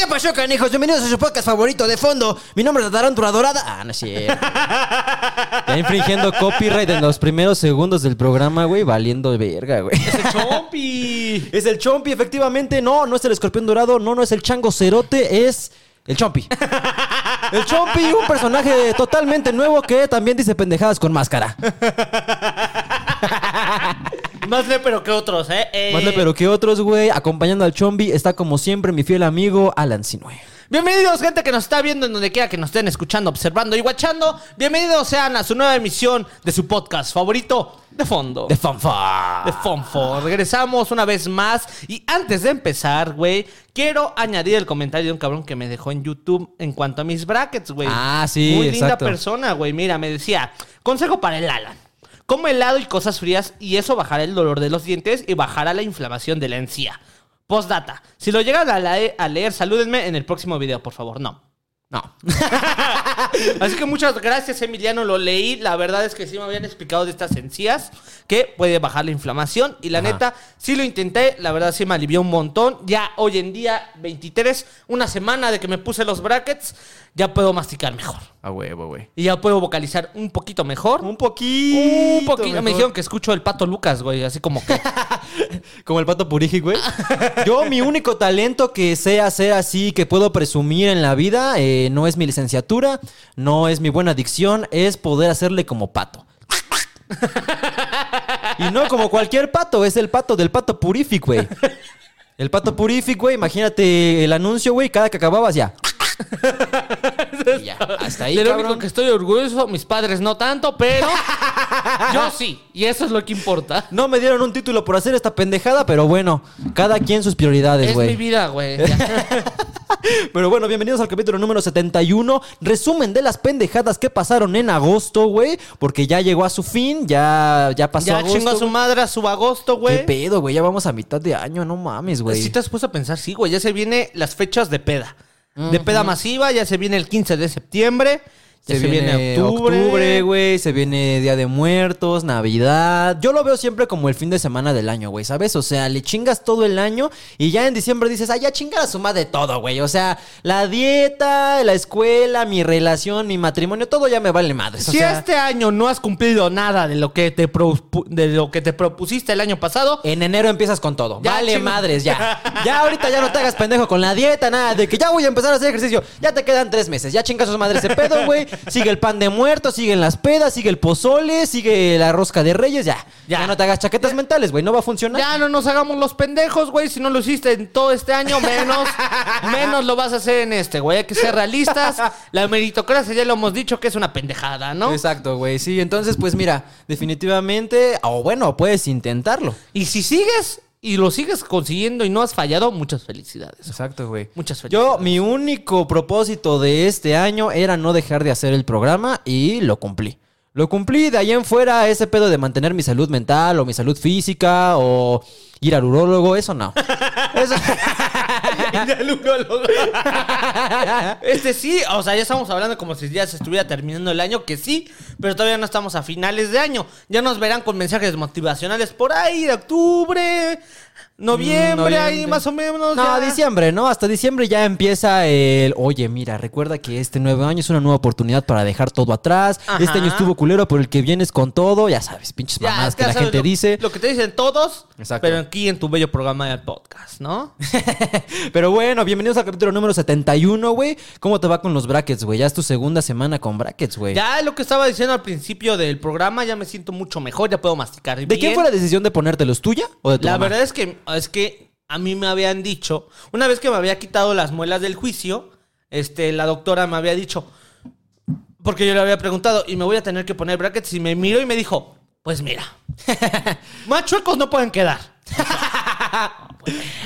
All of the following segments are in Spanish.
¿Qué pasó, canijos? Bienvenidos a su podcast favorito de fondo. Mi nombre es Tarántula Dorada. Ah, no es cierto. Ya infringiendo copyright en los primeros segundos del programa, güey, valiendo verga, güey. ¡Es el Chompi! Es el Chompi, efectivamente. No, no es el escorpión dorado. No, no es el chango cerote. Es el Chompi. El Chompi, un personaje totalmente nuevo que también dice pendejadas con máscara. Más pero que otros, ¿eh? Eh, Más pero que otros, güey. Acompañando al Chompi está como siempre mi fiel amigo Alan Sinue. Bienvenidos, gente que nos está viendo en donde quiera que nos estén escuchando, observando y guachando. Bienvenidos sean a su nueva emisión de su podcast favorito de fondo. De fanfa. de Fonfo. Regresamos una vez más. Y antes de empezar, güey, quiero añadir el comentario de un cabrón que me dejó en YouTube en cuanto a mis brackets, güey. Ah, sí, Muy linda persona, güey. Mira, me decía, consejo para el Alan. Come helado y cosas frías y eso bajará el dolor de los dientes y bajará la inflamación de la encía. Postdata. Si lo llegan a, leer, salúdenme en el próximo video, por favor. No. No. Así que muchas gracias, Emiliano. Lo leí. La verdad es que sí me habían explicado de estas encías que puede bajar la inflamación. Y la Ajá. neta, sí lo intenté. La verdad sí me alivió un montón. Ya hoy en día, 23, una semana de que me puse los brackets, ya puedo masticar mejor. A huevo, güey. Y ya puedo vocalizar un poquito mejor. Un poquito. Un poquito. Me dijeron que escucho el pato Lucas, güey. Así como que. Como el pato Puriji, güey. Yo, mi único talento que sé hacer así, que puedo presumir en la vida, eh, no es mi licenciatura, no es mi buena dicción, es poder hacerle como pato. Y no como cualquier pato, es el pato del pato Purific, güey. El pato Purific, güey, imagínate el anuncio, güey, cada que acababas ya. Y ya, hasta ahí, de lo cabrón. único que estoy orgulloso, mis padres no tanto, pero yo sí. Y eso es lo que importa. No me dieron un título por hacer esta pendejada, pero bueno, cada quien sus prioridades, Es güey. mi vida, güey. Ya. Pero bueno, bienvenidos al capítulo número 71. Resumen de las pendejadas que pasaron en agosto, güey. Porque ya llegó a su fin, ya, ya pasó Ya agosto. chingó a su güey. madre a su agosto, ¿Qué güey. pedo, güey? Ya vamos a mitad de año, no mames, güey. Si te has puesto a pensar, sí, güey. Ya se vienen las fechas de peda. De peda masiva, ya se viene el 15 de septiembre. Se, viene, octubre. güey. Se viene Día de Muertos, Navidad. Yo lo veo siempre como el fin de semana del año, güey, ¿sabes? O sea, le chingas todo el año y ya en diciembre dices, ah, ya chingar a su madre todo, güey. O sea, la dieta, la escuela, mi relación, mi matrimonio, todo ya me vale madres. O si sea, este año no has cumplido nada de lo que te de lo que te propusiste el año pasado, En enero empiezas con todo. Ya, vale chingo. madres, ya. Ya ahorita ya no te hagas pendejo con la dieta, nada. De que ya voy a empezar a hacer ejercicio. Ya te quedan tres meses. Ya chingas a su madre ese pedo, güey. Sigue el pan de muerto, siguen las pedas, sigue el pozole, sigue la rosca de reyes. Ya. Ya, Ya. no te hagas chaquetas mentales, güey. No va a funcionar. ya no nos hagamos los pendejos, güey. Si no lo hiciste en todo este año, menos, menos lo vas a hacer en este, güey. Hay que ser realistas. La meritocracia ya lo hemos dicho que es una pendejada, ¿no? Exacto, güey. Sí, entonces, pues mira, definitivamente. O bueno, puedes intentarlo. Y si sigues y lo sigues consiguiendo y no has fallado, muchas felicidades. Exacto, güey. Muchas Yo, felicidades. mi único propósito de este año era no dejar de hacer el programa y lo cumplí. Lo cumplí de ahí en fuera ese pedo de mantener mi salud mental o mi salud física o ir al urólogo, eso no. Eso- Este sí, o sea, ya estamos hablando como si ya se estuviera terminando el año, que sí, pero todavía no estamos a finales de año. Ya nos verán con mensajes motivacionales por ahí de octubre, noviembre, noviembre. ahí más o menos. No, ya. diciembre, ¿no? Hasta diciembre ya empieza el, oye, mira, recuerda que este nuevo año es una nueva oportunidad para dejar todo atrás. Ajá. Este año estuvo culero, pero el que vienes con todo, ya sabes, pinches Ya, es que la sabes gente lo- dice. Lo que te dicen todos, Exacto. pero aquí en tu bello programa del podcast, ¿no? Pero bueno, bienvenidos al capítulo número 71, güey. ¿Cómo te va con los brackets, güey? Ya es tu segunda semana con brackets, güey. ya lo que estaba diciendo al principio del programa, ya me siento mucho mejor, ya puedo masticar ¿De bien. quién fue la decisión de ponértelos? ¿Tuya o de tu La mamá? verdad es que, es que a mí me habían dicho, una vez que me había quitado las muelas del juicio, este, la doctora me había dicho, porque yo le había preguntado, y me voy a tener que poner brackets, y me miró y me dijo, pues mira, más chuecos no pueden quedar.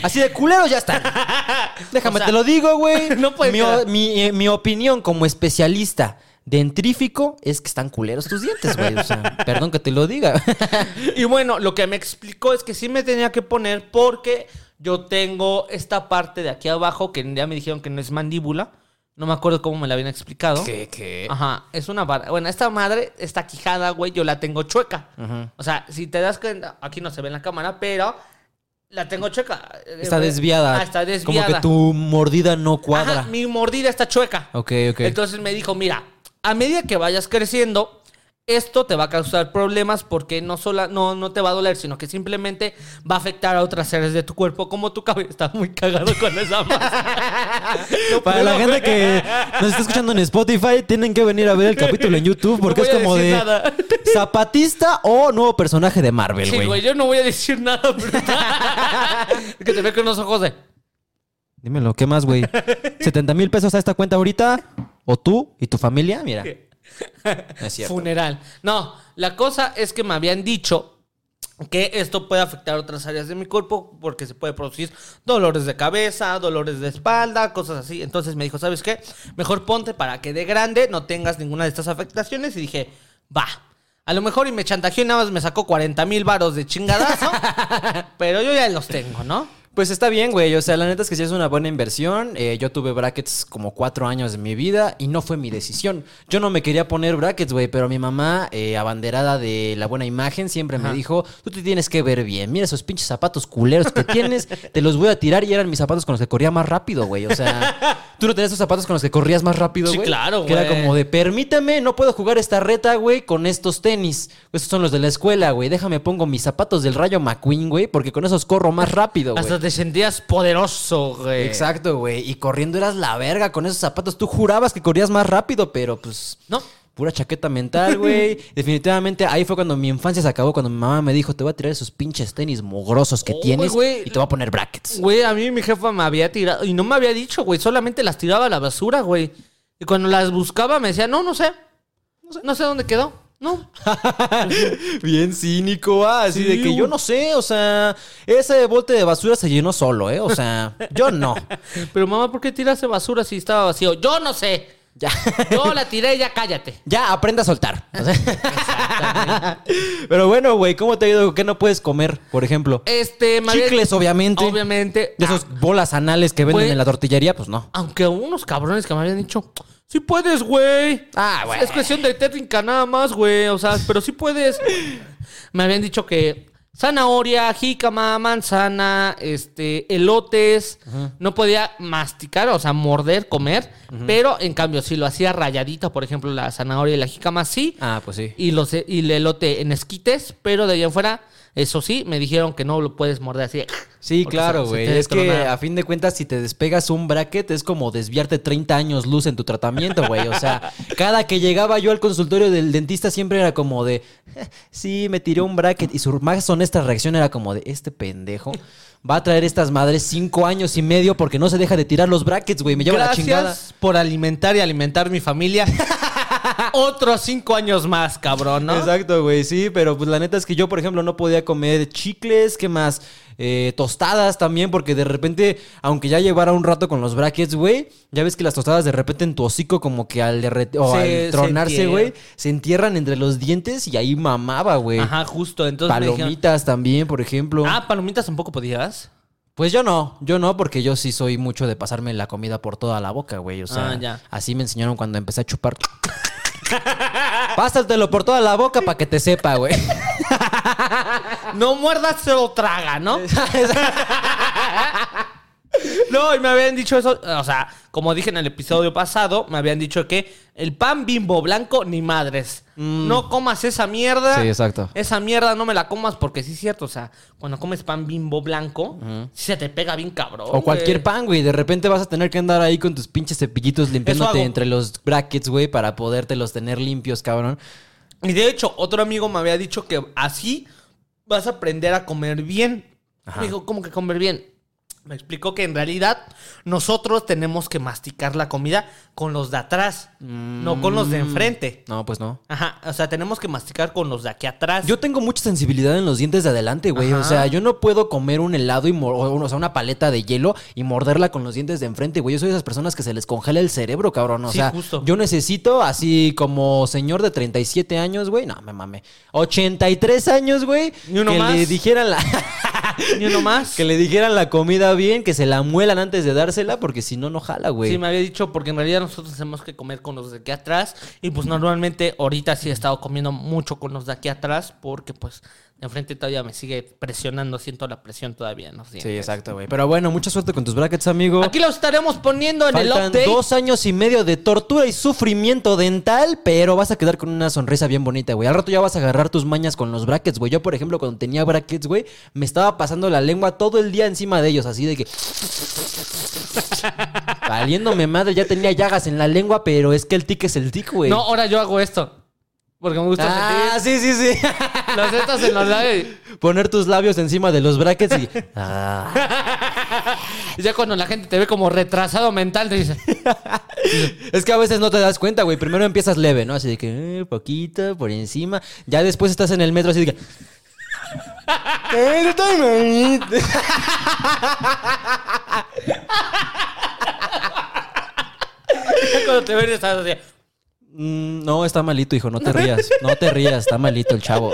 Así de culeros ya están. Déjame, O sea, te lo digo, güey. no puede mi, quedar. mi, eh, mi opinión como especialista dentrífico es que están culeros tus dientes, güey. O sea, perdón que te lo diga. Y bueno, lo que me explicó es que sí me tenía que poner porque yo tengo esta parte de aquí abajo que ya me dijeron que no es mandíbula. No me acuerdo cómo me la habían explicado. qué? Ajá, es una barra. Bueno, esta madre, esta quijada, güey, yo la tengo chueca. O sea, si te das cuenta, aquí no se ve en la cámara, pero La tengo chueca. Está desviada. Ah, está desviada. Como que tu mordida no cuadra. Ajá, mi mordida está chueca. Ok, ok. Entonces me dijo, mira, a medida que vayas creciendo, esto te va a causar problemas porque no, sola, no, no te va a doler, sino que simplemente va a afectar a otras áreas de tu cuerpo, como tu cabello está muy cagado con esa. No Para la gente güey. que nos está escuchando en Spotify, tienen que venir a ver el capítulo en YouTube porque No es como de nada. zapatista o nuevo personaje de Marvel, Sí, güey. güey, yo no voy a decir nada, pero... es que te veo con los ojos de... Dímelo, ¿qué más, güey? ¿70 mil pesos a esta cuenta ahorita? ¿O tú y tu familia? Mira. No es cierto. Funeral. No, la cosa es que me habían dicho que esto puede afectar otras áreas de mi cuerpo porque se puede producir dolores de cabeza, dolores de espalda, cosas así. Entonces me dijo, ¿sabes qué? Mejor ponte para que de grande no tengas ninguna de estas afectaciones. Y dije, va. A lo mejor y me chantajeó y nada más me sacó 40 mil varos de chingadazo. pero yo ya los tengo, ¿no? Pues está bien, güey. O sea, la neta es que sí es una buena inversión. Eh, yo tuve brackets como cuatro años de mi vida y no fue mi decisión. Yo no me quería poner brackets, güey, pero mi mamá, eh, abanderada de la buena imagen, siempre me dijo, tú te tienes que ver bien. Mira esos pinches zapatos culeros que tienes, te los voy a tirar y eran mis zapatos con los que corría más rápido, güey. O sea, tú no tenías esos zapatos con los que corrías más rápido, Sí, güey. claro, Que era güey. como de, permíteme, no puedo jugar esta reta, güey, con estos tenis. Estos son los de la escuela, güey. Déjame pongo mis zapatos del Rayo McQueen, güey, porque con esos corro más rápido, güey. Te sentías poderoso, güey. Exacto, güey. Y corriendo eras la verga con esos zapatos. Tú jurabas que corrías más rápido, pero pues. No. Pura chaqueta mental, güey. Definitivamente ahí fue cuando mi infancia se acabó. Cuando mi mamá me dijo: Te voy a tirar esos pinches tenis mugrosos que Oh, tienes güey. y te voy a poner brackets. Güey, a mí mi jefa me había tirado y no me había dicho, güey, solamente las tiraba a la basura, güey. Y cuando las buscaba me decía, no, no sé. No sé, no sé dónde quedó. No. Bien cínico, ah, así Sí, de que yo no sé, o sea, ese bote de basura se llenó solo, ¿eh? O sea, yo no. Pero mamá, ¿por qué tiraste basura si estaba vacío? Yo no sé. Ya. Yo la tiré ya cállate. Ya, aprende a soltar. Pero bueno, güey, ¿cómo te ha ido? ¿Qué no puedes comer, por ejemplo? Este, Chicles, obviamente. Obviamente. De esos Ah, bolas anales que venden Güey. en la tortillería, pues no. aunque unos cabrones que me habían dicho, sí puedes, güey. Ah, güey. Es cuestión de técnica nada más, güey. O sea, pero sí puedes. Me habían dicho que zanahoria, jícama, manzana, este, elotes. No podía masticar, o sea, morder, comer. Pero en cambio, si lo hacía rayadito, por ejemplo, la zanahoria y la jícama, sí. Ah, pues sí. Y, los, y el elote en esquites, pero de ahí en fuera, eso sí, me dijeron que no lo puedes morder así. Sí, Porque claro, güey. Es que a fin de cuentas, si te despegas un bracket, es como desviarte 30 años luz en tu tratamiento, güey. O sea, cada que llegaba yo al consultorio del dentista siempre era como de, "Eh, sí, me tiró un bracket. Y su más honesta reacción era como de, este pendejo va a traer estas madres cinco años y medio porque no se deja de tirar los brackets, güey. Me lleva la Gracias chingada. por alimentar y alimentar mi familia. Otros cinco años más, cabrón, ¿no? Exacto, güey, sí, pero pues la neta es que yo, por ejemplo, no podía comer chicles, ¿qué más? Eh, tostadas también, porque de repente, aunque ya llevara un rato con los brackets, güey, ya ves que las tostadas de repente en tu hocico como que al, derrete- o Se- al se tronarse, güey, se entierran entre los dientes y ahí mamaba, güey. Ajá, justo. Entonces me dijeron, Palomitas también, por ejemplo. ah, palomitas tampoco podías. Pues yo no, yo no, porque yo sí soy mucho de pasarme la comida por toda la boca, güey. O sea, Ah, ya. así me enseñaron cuando empecé a chupar. Pásatelo por toda la boca para que te sepa, güey. No muerdas, se lo traga, ¿no? No, y me habían dicho eso, o sea, como dije en el episodio pasado, me habían dicho que el pan bimbo blanco ni madres. No comas esa mierda. Mm. Sí, exacto. Esa mierda no me la comas porque sí es cierto, o sea, cuando comes pan bimbo blanco, se te pega bien cabrón. O cualquier pan, güey. De repente vas a tener que andar ahí con tus pinches cepillitos limpiándote entre los brackets, güey, para podértelos tener limpios, cabrón. Y de hecho, otro amigo me había dicho que así vas a aprender a comer bien. Ajá. Me dijo, ¿cómo que comer bien? Me explicó que en realidad nosotros tenemos que masticar la comida con los de atrás, no con los de enfrente. No, pues no. Ajá, o sea, tenemos que masticar con los de aquí atrás. Yo tengo mucha sensibilidad en los dientes de adelante, güey. O sea, yo no puedo comer un helado y o, sea, una paleta de hielo y morderla con los dientes de enfrente, güey. Yo soy de esas personas que se les congela el cerebro, cabrón. O Sí, sea, justo. yo necesito, así como señor de 37 años, güey. No, me mame. 83 años, güey. ¿Ni uno que más? le dijeran la. Ni uno más. que le dijeran la comida bien, que se la muelan antes de dársela, porque si no, no jala, güey. Sí, me había dicho, porque en realidad nosotros tenemos que comer con los de aquí atrás. Y pues normalmente ahorita sí he estado comiendo mucho con los de aquí atrás, porque pues enfrente todavía me sigue presionando, siento la presión todavía, ¿no? Sí, exacto, güey. Pero bueno, mucha suerte con tus brackets, amigo. Aquí lo estaremos poniendo en el Faltan update. dos años y medio de tortura y sufrimiento dental, pero vas a quedar con una sonrisa bien bonita, güey. Al rato ya vas a agarrar tus mañas con los brackets, güey. Yo, por ejemplo, cuando tenía brackets, güey, me estaba pasando la lengua todo el día encima de ellos, así de que... Valiéndome madre, ya tenía llagas en la lengua, pero es que el tic es el tic, güey. No, ahora yo hago esto. Porque me gusta Ah, sentir sí, sí, sí. los estos en los labios. Poner tus labios encima de los brackets y... Ah. Y ya cuando la gente te ve como retrasado mental, te dice... Es que a veces no te das cuenta, güey. Primero empiezas leve, ¿no? Así de que, eh, poquito, por encima. Ya después estás en el metro así de que... "Eh, estoy malito". ya cuando te ven estás así... Mm, no, está malito, hijo. No te rías. No te rías. Está malito el chavo.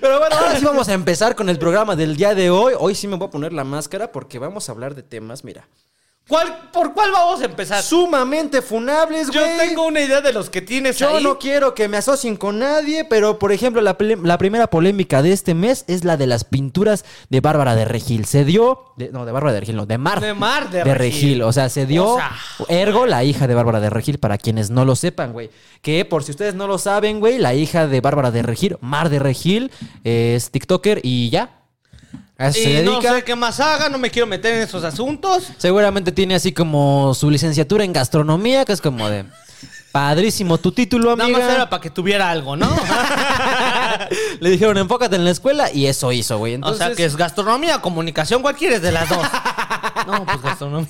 Pero bueno, ahora sí vamos a empezar con el programa del día de hoy. Hoy sí me voy a poner la máscara porque vamos a hablar de temas, mira, ¿Cuál, ¿Por cuál vamos a empezar? sumamente funables, Yo güey. tengo una idea de los que tienes Yo ahí. no quiero que me asocien con nadie, pero por ejemplo, la, la primera polémica de este mes es la de las pinturas de Bárbara de Regil. Se dio. de- no, de Bárbara de Regil, no, de Mar. De Mar de Regil. Regil. O sea, se dio. O sea- Ergo, la hija de Bárbara de Regil, para quienes no lo sepan, güey. Que por si ustedes no lo saben, güey, la hija de Bárbara de Regil, Mar de Regil, es TikToker y ya. A eso se Y no sé qué más haga, no me quiero meter en esos asuntos. Seguramente tiene así como su licenciatura en gastronomía, que es como de. Padrísimo tu título, Nada amiga. más era para que tuviera algo, ¿no? Le dijeron, enfócate en la escuela y eso hizo, güey. o Entonces, sea, que es gastronomía, comunicación, ¿cuál quieres de las dos? no, pues gastronomía.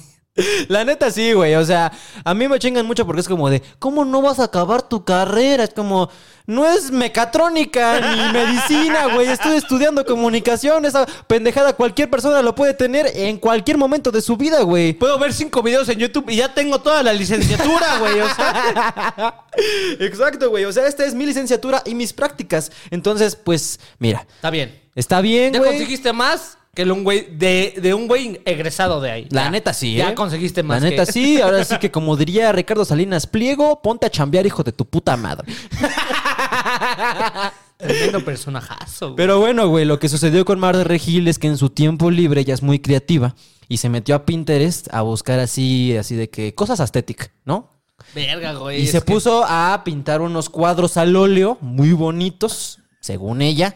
La neta sí, güey. O sea, a mí me chingan mucho porque es como de, ¿cómo no vas a acabar tu carrera? Es como, no es mecatrónica ni medicina, güey. Estoy estudiando comunicación. Esa pendejada cualquier persona lo puede tener en cualquier momento de su vida, güey. Puedo ver cinco videos en YouTube y ya tengo toda la licenciatura, güey. O sea, Exacto, güey. O sea, esta es mi licenciatura y mis prácticas. Entonces, pues, mira, está bien. está bien, Ya güey. conseguiste más que un güey de, de un güey egresado de ahí. La Ya. neta sí, Ya ¿eh? conseguiste más. La neta que- sí, ahora sí que como diría Ricardo Salinas Pliego, ponte a chambear, hijo de tu puta madre. Tremendo personajazo. güey. Pero bueno, güey, lo que sucedió con Mar de Regil es que en su tiempo libre ella es muy creativa y se metió a Pinterest a buscar así, así de que cosas aesthetic, ¿no? Verga, güey. Y se que- puso a pintar unos cuadros al óleo muy bonitos, según ella.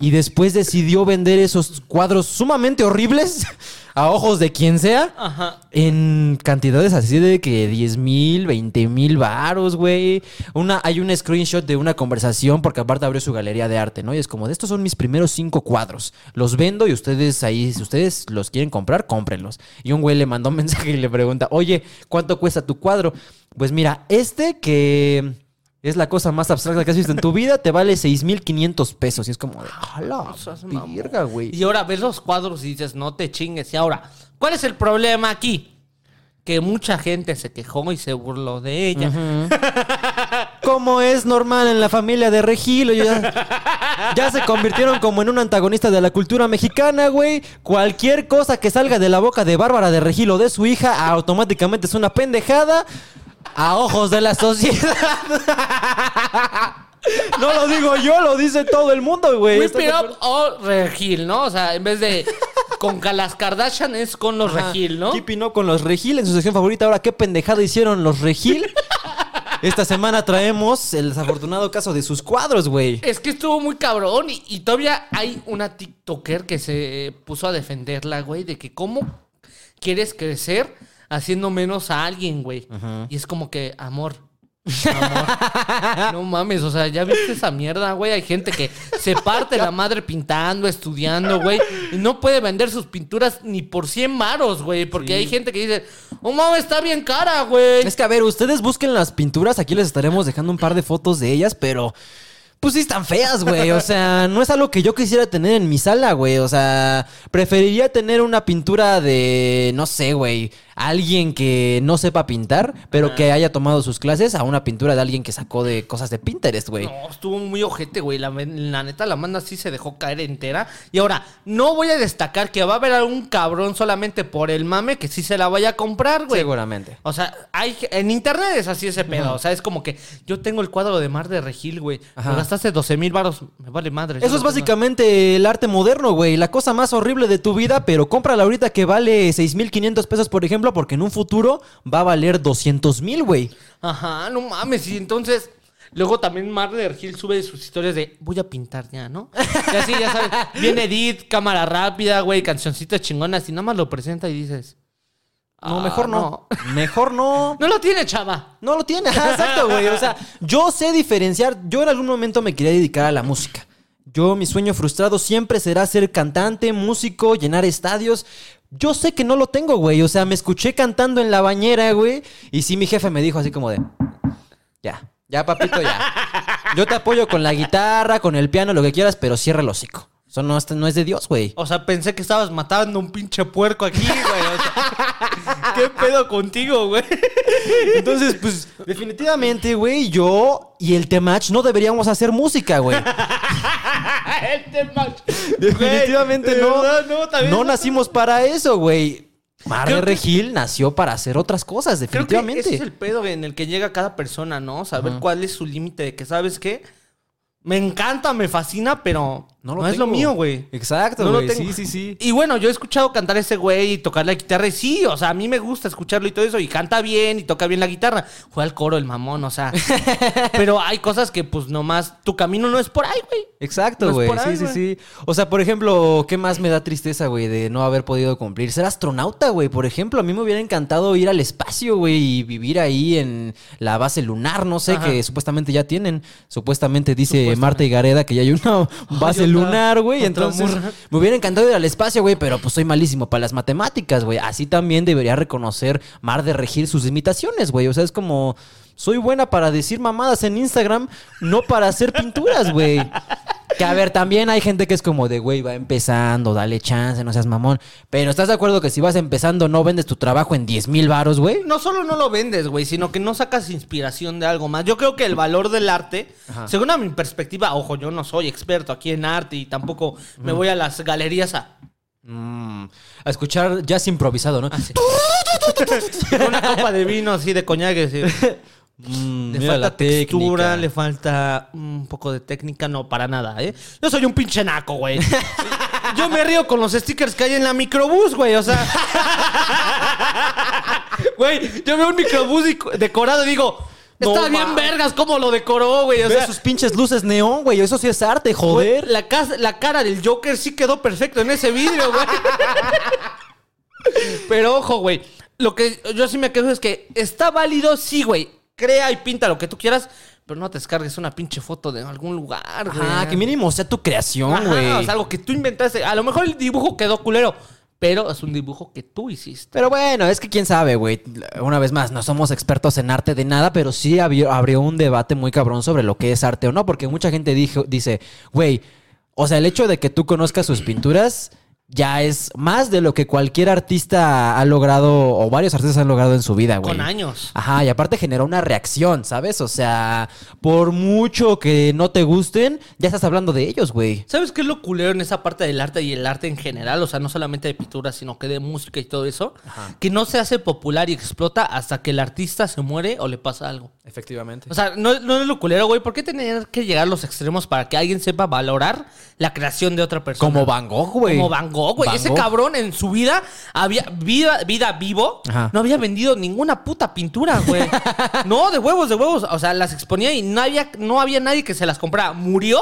Y después decidió vender esos cuadros sumamente horribles a ojos de quien sea. Ajá. En cantidades así de que 10 mil, 20 mil varos, güey. Una, hay un screenshot de una conversación porque aparte abrió su galería de arte, ¿no? Y es como, de estos son mis primeros cinco cuadros. Los vendo y ustedes ahí, si ustedes los quieren comprar, cómprenlos. Y un güey le mandó un mensaje y le pregunta, oye, ¿cuánto cuesta tu cuadro? Pues mira, este que es la cosa más abstracta que has visto en tu vida, te vale 6,500 pesos. Y es como, de, ¡a la seas mamón". verga, güey! Y ahora ves los cuadros y dices, no te chingues. Y ahora, ¿cuál es el problema aquí? Que mucha gente se quejó y se burló de ella. Como es normal en la familia de Regilo, ya, ya se convirtieron como en un antagonista de la cultura mexicana, güey. Cualquier cosa que salga de la boca de Bárbara de Regilo de su hija automáticamente es una pendejada a ojos de la sociedad. No lo digo yo, lo dice todo el mundo, güey. Whip ¿Estás it de up o Regil, ¿no? O sea, en vez de con las Kardashian es con los Ajá. Regil, ¿no? Keeping Up con los Regil en su sección favorita. Ahora, ¿qué pendejada hicieron los Regil? Esta semana traemos el desafortunado caso de sus cuadros, güey. Es que estuvo muy cabrón y, y todavía hay una TikToker que se puso a defenderla, güey, de que cómo quieres crecer haciendo menos a alguien, güey. Y es como que, amor. Amor. no mames, o sea, ya viste esa mierda, güey. Hay gente que se parte la madre pintando, estudiando, güey. Y no puede vender sus pinturas ni por 100 maros, güey. Porque hay gente que dice, oh mames, está bien cara, güey. Es que, a ver, ustedes busquen las pinturas. Aquí les estaremos dejando un par de fotos de ellas, pero. Pues sí están feas, güey. O sea, no es algo que yo quisiera tener en mi sala, güey. O sea, preferiría tener una pintura de, no sé, güey, alguien que no sepa pintar, pero que haya tomado sus clases, a una pintura de alguien que sacó de cosas de Pinterest, güey. No, estuvo muy ojete, güey. La, la neta, la manda sí se dejó caer entera. Y ahora, no voy a destacar que va a haber algún cabrón solamente por el mame que sí se la vaya a comprar, güey. Seguramente. O sea, hay, en internet es así ese pedo. O sea, es como que yo tengo el cuadro de Mar de Regil, güey. Me gastaste 12 mil baros. Me vale madre. Eso es básicamente el arte moderno, güey. La cosa más horrible de tu vida, pero cómprala ahorita que vale 6.500 pesos, por ejemplo, porque en un futuro va a valer 200 mil, güey. Ajá, no mames. Y entonces, luego también Mar de Regil sube sus historias de voy a pintar ya, ¿no? Y así, ya sabes. Viene Edith, cámara rápida, güey, cancioncitas chingonas. Y nada más lo presenta y dices. No, "Ah, mejor no. Mejor no. No lo tiene, chava. No lo tiene, exacto, güey. O sea, yo sé diferenciar. Yo en algún momento me quería dedicar a la música. Yo, mi sueño frustrado siempre será ser cantante, músico, llenar estadios. Yo sé que no lo tengo, güey. O sea, me escuché cantando en la bañera, güey. Y sí, mi jefe me dijo así como de. Ya, ya, papito, ya. Yo te apoyo con la guitarra, con el piano, lo que quieras, pero cierra el hocico. Eso no, es- no es de Dios, güey. O sea, pensé que estabas matando un pinche puerco aquí, güey. O sea, ¿Qué pedo contigo, güey? Entonces, pues, definitivamente, güey, yo y el Temach no deberíamos hacer música, güey. El tema. Definitivamente Güey, no. verdad, no, también no no- nacimos para eso, güey. Mar Creo de que- Regil nació para hacer otras cosas, Creo que definitivamente. ese es el pedo en el que llega cada persona, ¿no? Saber cuál es su límite de que, ¿sabes qué? Me encanta, me fascina, pero no, lo es lo mío, güey. Exacto, No lo tengo. Sí, sí, sí. Y bueno, yo he escuchado cantar a ese güey y tocar la guitarra y sí, o sea, a mí me gusta escucharlo y todo eso y canta bien y toca bien la guitarra. Juega al coro el mamón, o sea. pero hay cosas que pues nomás tu camino no es por ahí, güey. Exacto, No güey. ahí, sí, sí, güey. sí. O sea, por ejemplo, ¿qué más me da tristeza, güey, de no haber podido cumplir? Ser astronauta, güey. Por ejemplo, a mí me hubiera encantado ir al espacio, güey, y vivir ahí en la base lunar, no sé, Ajá. que supuestamente ya tienen. Supuestamente dice Supuestamente. Marta y Gareda que ya hay una base lunar, güey. Entonces, me hubiera encantado ir al espacio, güey, pero pues soy malísimo para las matemáticas, güey. Así también debería reconocer Mar de Regir sus limitaciones, güey. O sea, es como. Soy buena para decir mamadas en Instagram, no para hacer pinturas, güey. Que a ver, también hay gente que es como de, güey, va empezando, dale chance, no seas mamón. Pero ¿estás de acuerdo que si vas empezando no vendes tu trabajo en 10 mil varos, güey? No solo no lo vendes, güey, sino que no sacas inspiración de algo más. Yo creo que el valor del arte, según a mi perspectiva, ojo, yo no soy experto aquí en arte y tampoco me voy a las galerías a... Mm, a escuchar jazz improvisado, ¿no? Con una copa de vino así de coñac. así. Mm, Le falta textura, técnica. le falta un poco de técnica, no, para nada, ¿eh? Yo soy un pinche naco, güey. Yo me río con los stickers que hay en la microbús, güey, o sea. Güey, yo veo un microbús decorado y digo, No está bien vergas cómo lo decoró, güey. O Ve sea, sus pinches luces neón, güey. Eso sí es arte, joder. güey, la, casa- la cara del Joker sí quedó perfecto en ese vidrio, güey. Pero ojo, güey. Lo que yo sí me quejo es que está válido, sí, güey. Crea y pinta lo que tú quieras, pero no te descargues una pinche foto de algún lugar, güey. Ajá, que mínimo sea tu creación, güey. o sea, algo que tú inventaste. A lo mejor el dibujo quedó culero, pero es un dibujo que tú hiciste. Pero bueno, es que quién sabe, güey. Una vez más, no somos expertos en arte de nada, pero sí abrió, abrió un debate muy cabrón sobre lo que es arte o no, porque mucha gente dijo, dice, güey, o sea, el hecho de que tú conozcas sus pinturas ya es más de lo que cualquier artista ha logrado, o varios artistas han logrado en su vida, güey. Con años. Ajá, y aparte generó una reacción, ¿sabes? O sea, por mucho que no te gusten, ya estás hablando de ellos, güey. ¿Sabes qué es lo culero en esa parte del arte y el arte en general? O sea, no solamente de pintura, sino que de música y todo eso. Que no se hace popular y explota hasta que el artista se muere o le pasa algo. Efectivamente. O sea, no, no es lo culero, güey. ¿Por qué tener que llegar a los extremos para que alguien sepa valorar la creación de otra persona? Como Van Gogh, güey. Como Van Gogh, güey. Van Ese Gogh. cabrón en su vida, había vida, vida vivo, Ajá. no había vendido ninguna puta pintura, güey. no, de huevos, de huevos. O sea, las exponía y no había, no había nadie que se las comprara. Murió.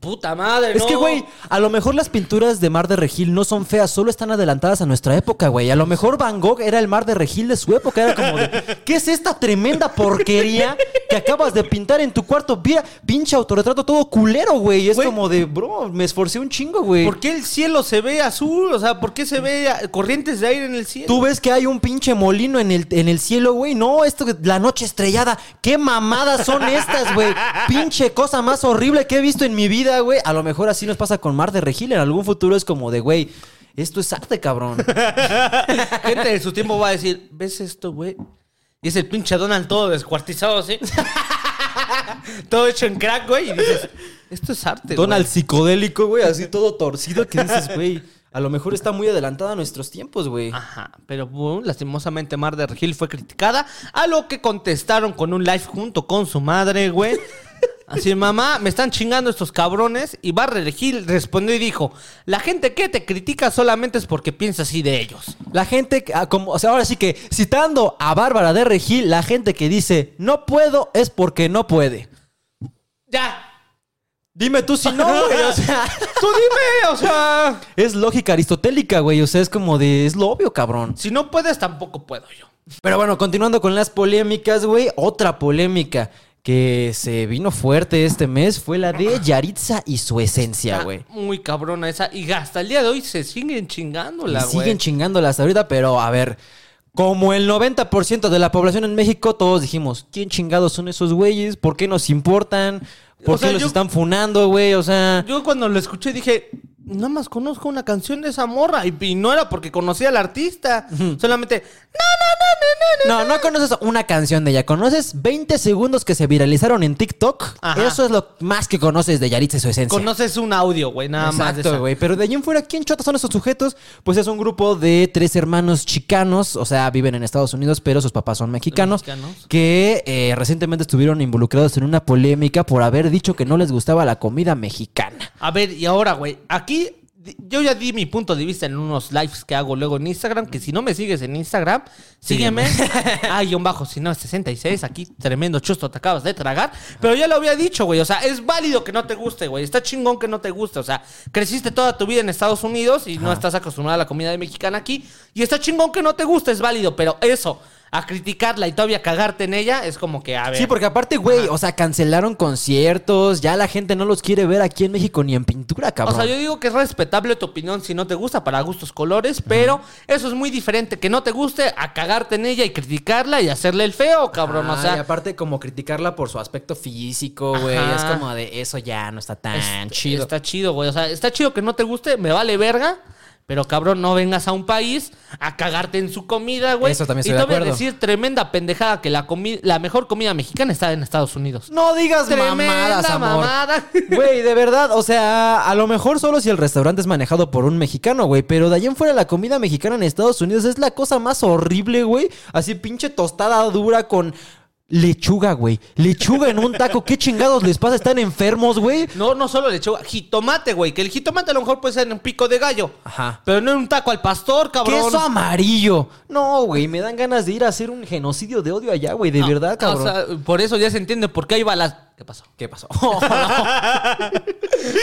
Puta madre, Es no. que, güey, a lo mejor las pinturas de Mar de Regil no son feas, solo están adelantadas a nuestra época, güey. A lo mejor Van Gogh era el Mar de Regil de su época. Era como de, ¿qué es esta tremenda porquería que acabas de pintar en tu cuarto? Mira, pinche autorretrato todo culero, güey. Es Güey. como de, bro, me esforcé un chingo, güey. ¿Por qué el cielo se ve azul? O sea, ¿por qué se ve corrientes de aire en el cielo? Tú ves que hay un pinche molino en el, en el cielo, güey. No, esto, la noche estrellada. ¿Qué mamadas son estas, güey? Pinche cosa más horrible que he visto en mi vida, güey. A lo mejor así nos pasa con Mar de Regil. En algún futuro es como de, güey, Esto es arte, cabrón. Gente de su tiempo va a decir, ¿ves esto, güey? Y es el pinche Donald todo descuartizado así. todo hecho en crack, güey. Y dices, esto es arte, Donald güey. psicodélico, güey, así todo torcido que dices, güey, a lo mejor está muy adelantada a nuestros tiempos, güey. Ajá, pero bueno, lastimosamente Mar de Regil fue criticada, a lo que contestaron con un live junto con su madre, güey. Así, mamá, me están chingando estos cabrones. Y Bar de Regil respondió y dijo, la gente que te critica solamente es porque piensa así de ellos. La gente, ah, como, o sea, ahora sí que citando a Bárbara de Regil, la gente que dice no puedo es porque no puede. Ya, Dime tú si no, güey, o sea, tú dime, o sea... es lógica aristotélica, güey, o sea, es como de, es lo obvio, cabrón. Si no puedes, tampoco puedo yo. Pero bueno, continuando con las polémicas, güey, otra polémica que se vino fuerte este mes fue la de Yaritza y su esencia, güey. Muy cabrona esa. Y hasta el día de hoy se siguen chingándola, güey. siguen chingándolas ahorita, pero a ver, como el 90% de la población en México, todos dijimos, ¿quién chingados son esos güeyes? ¿Por qué nos importan? ¿Por O sea, qué los yo- están funando, güey? O sea, Yo cuando lo escuché dije, nada más conozco una canción de esa morra. Y, y no era porque conocía al artista. Solamente, no, no conoces una canción de ella. Conoces 20 segundos que se viralizaron en TikTok. Ajá. Eso es lo más que conoces de Yaritza y su esencia. conoces un audio, güey, nada más de Exacto, esa. güey. Pero de allí en fuera, ¿quién chota son esos sujetos? Pues es un grupo de tres hermanos chicanos, o sea, viven en Estados Unidos, pero sus papás son mexicanos, Mexicanos. que eh, recientemente estuvieron involucrados en una polémica por haber dicho que no les gustaba la comida mexicana. A ver, y ahora, güey, aquí yo ya di mi punto de vista en unos lives que hago luego en Instagram, que si no me sigues en Instagram, sígueme. ah, guion bajo, si no, es 66, aquí tremendo chusto te acabas de tragar. Pero ya lo había dicho, güey, o sea, es válido que no te guste, güey, está chingón que no te guste, o sea, creciste toda tu vida en Estados Unidos y no estás acostumbrada a la comida de mexicana aquí, y está chingón que no te guste, es válido, pero eso, a criticarla y todavía cagarte en ella, es como que, a ver. Sí, porque aparte, güey, o sea, cancelaron conciertos, ya la gente no los quiere ver aquí en México ni en pintura, cabrón. O sea, yo digo que es respetable tu opinión si no te gusta, para gustos colores, pero eso es muy diferente, que no te guste a cagarte en ella y criticarla y hacerle el feo, cabrón. o Ah, sea, y aparte como criticarla por su aspecto físico, güey, es como de eso ya no está tan es- chido. está chido, güey. O sea, está chido que no te guste, me vale verga. Pero cabrón, no vengas a un país a cagarte en su comida, güey. Eso también estoy y de acuerdo. decir tremenda pendejada que la comi- la mejor comida mexicana está en Estados Unidos. No digas Tremenda mamadas, amor. mamada. Güey, de verdad, o sea, a lo mejor solo si el restaurante es manejado por un mexicano, güey, pero de allá en fuera la comida mexicana en Estados Unidos es la cosa más horrible, güey. Así pinche tostada dura con lechuga, güey. Lechuga en un taco, ¿qué chingados les pasa? ¿Están enfermos, güey? No, no solo lechuga, jitomate, güey. Que el jitomate a lo mejor puede ser en un pico de gallo. Ajá. Pero no en un taco al pastor, cabrón. Queso amarillo. No, güey, me dan ganas de ir a hacer un genocidio de odio allá, güey, de verdad, cabrón. O sea, por eso ya se entiende por qué hay balas. ¿Qué pasó? ¿Qué pasó?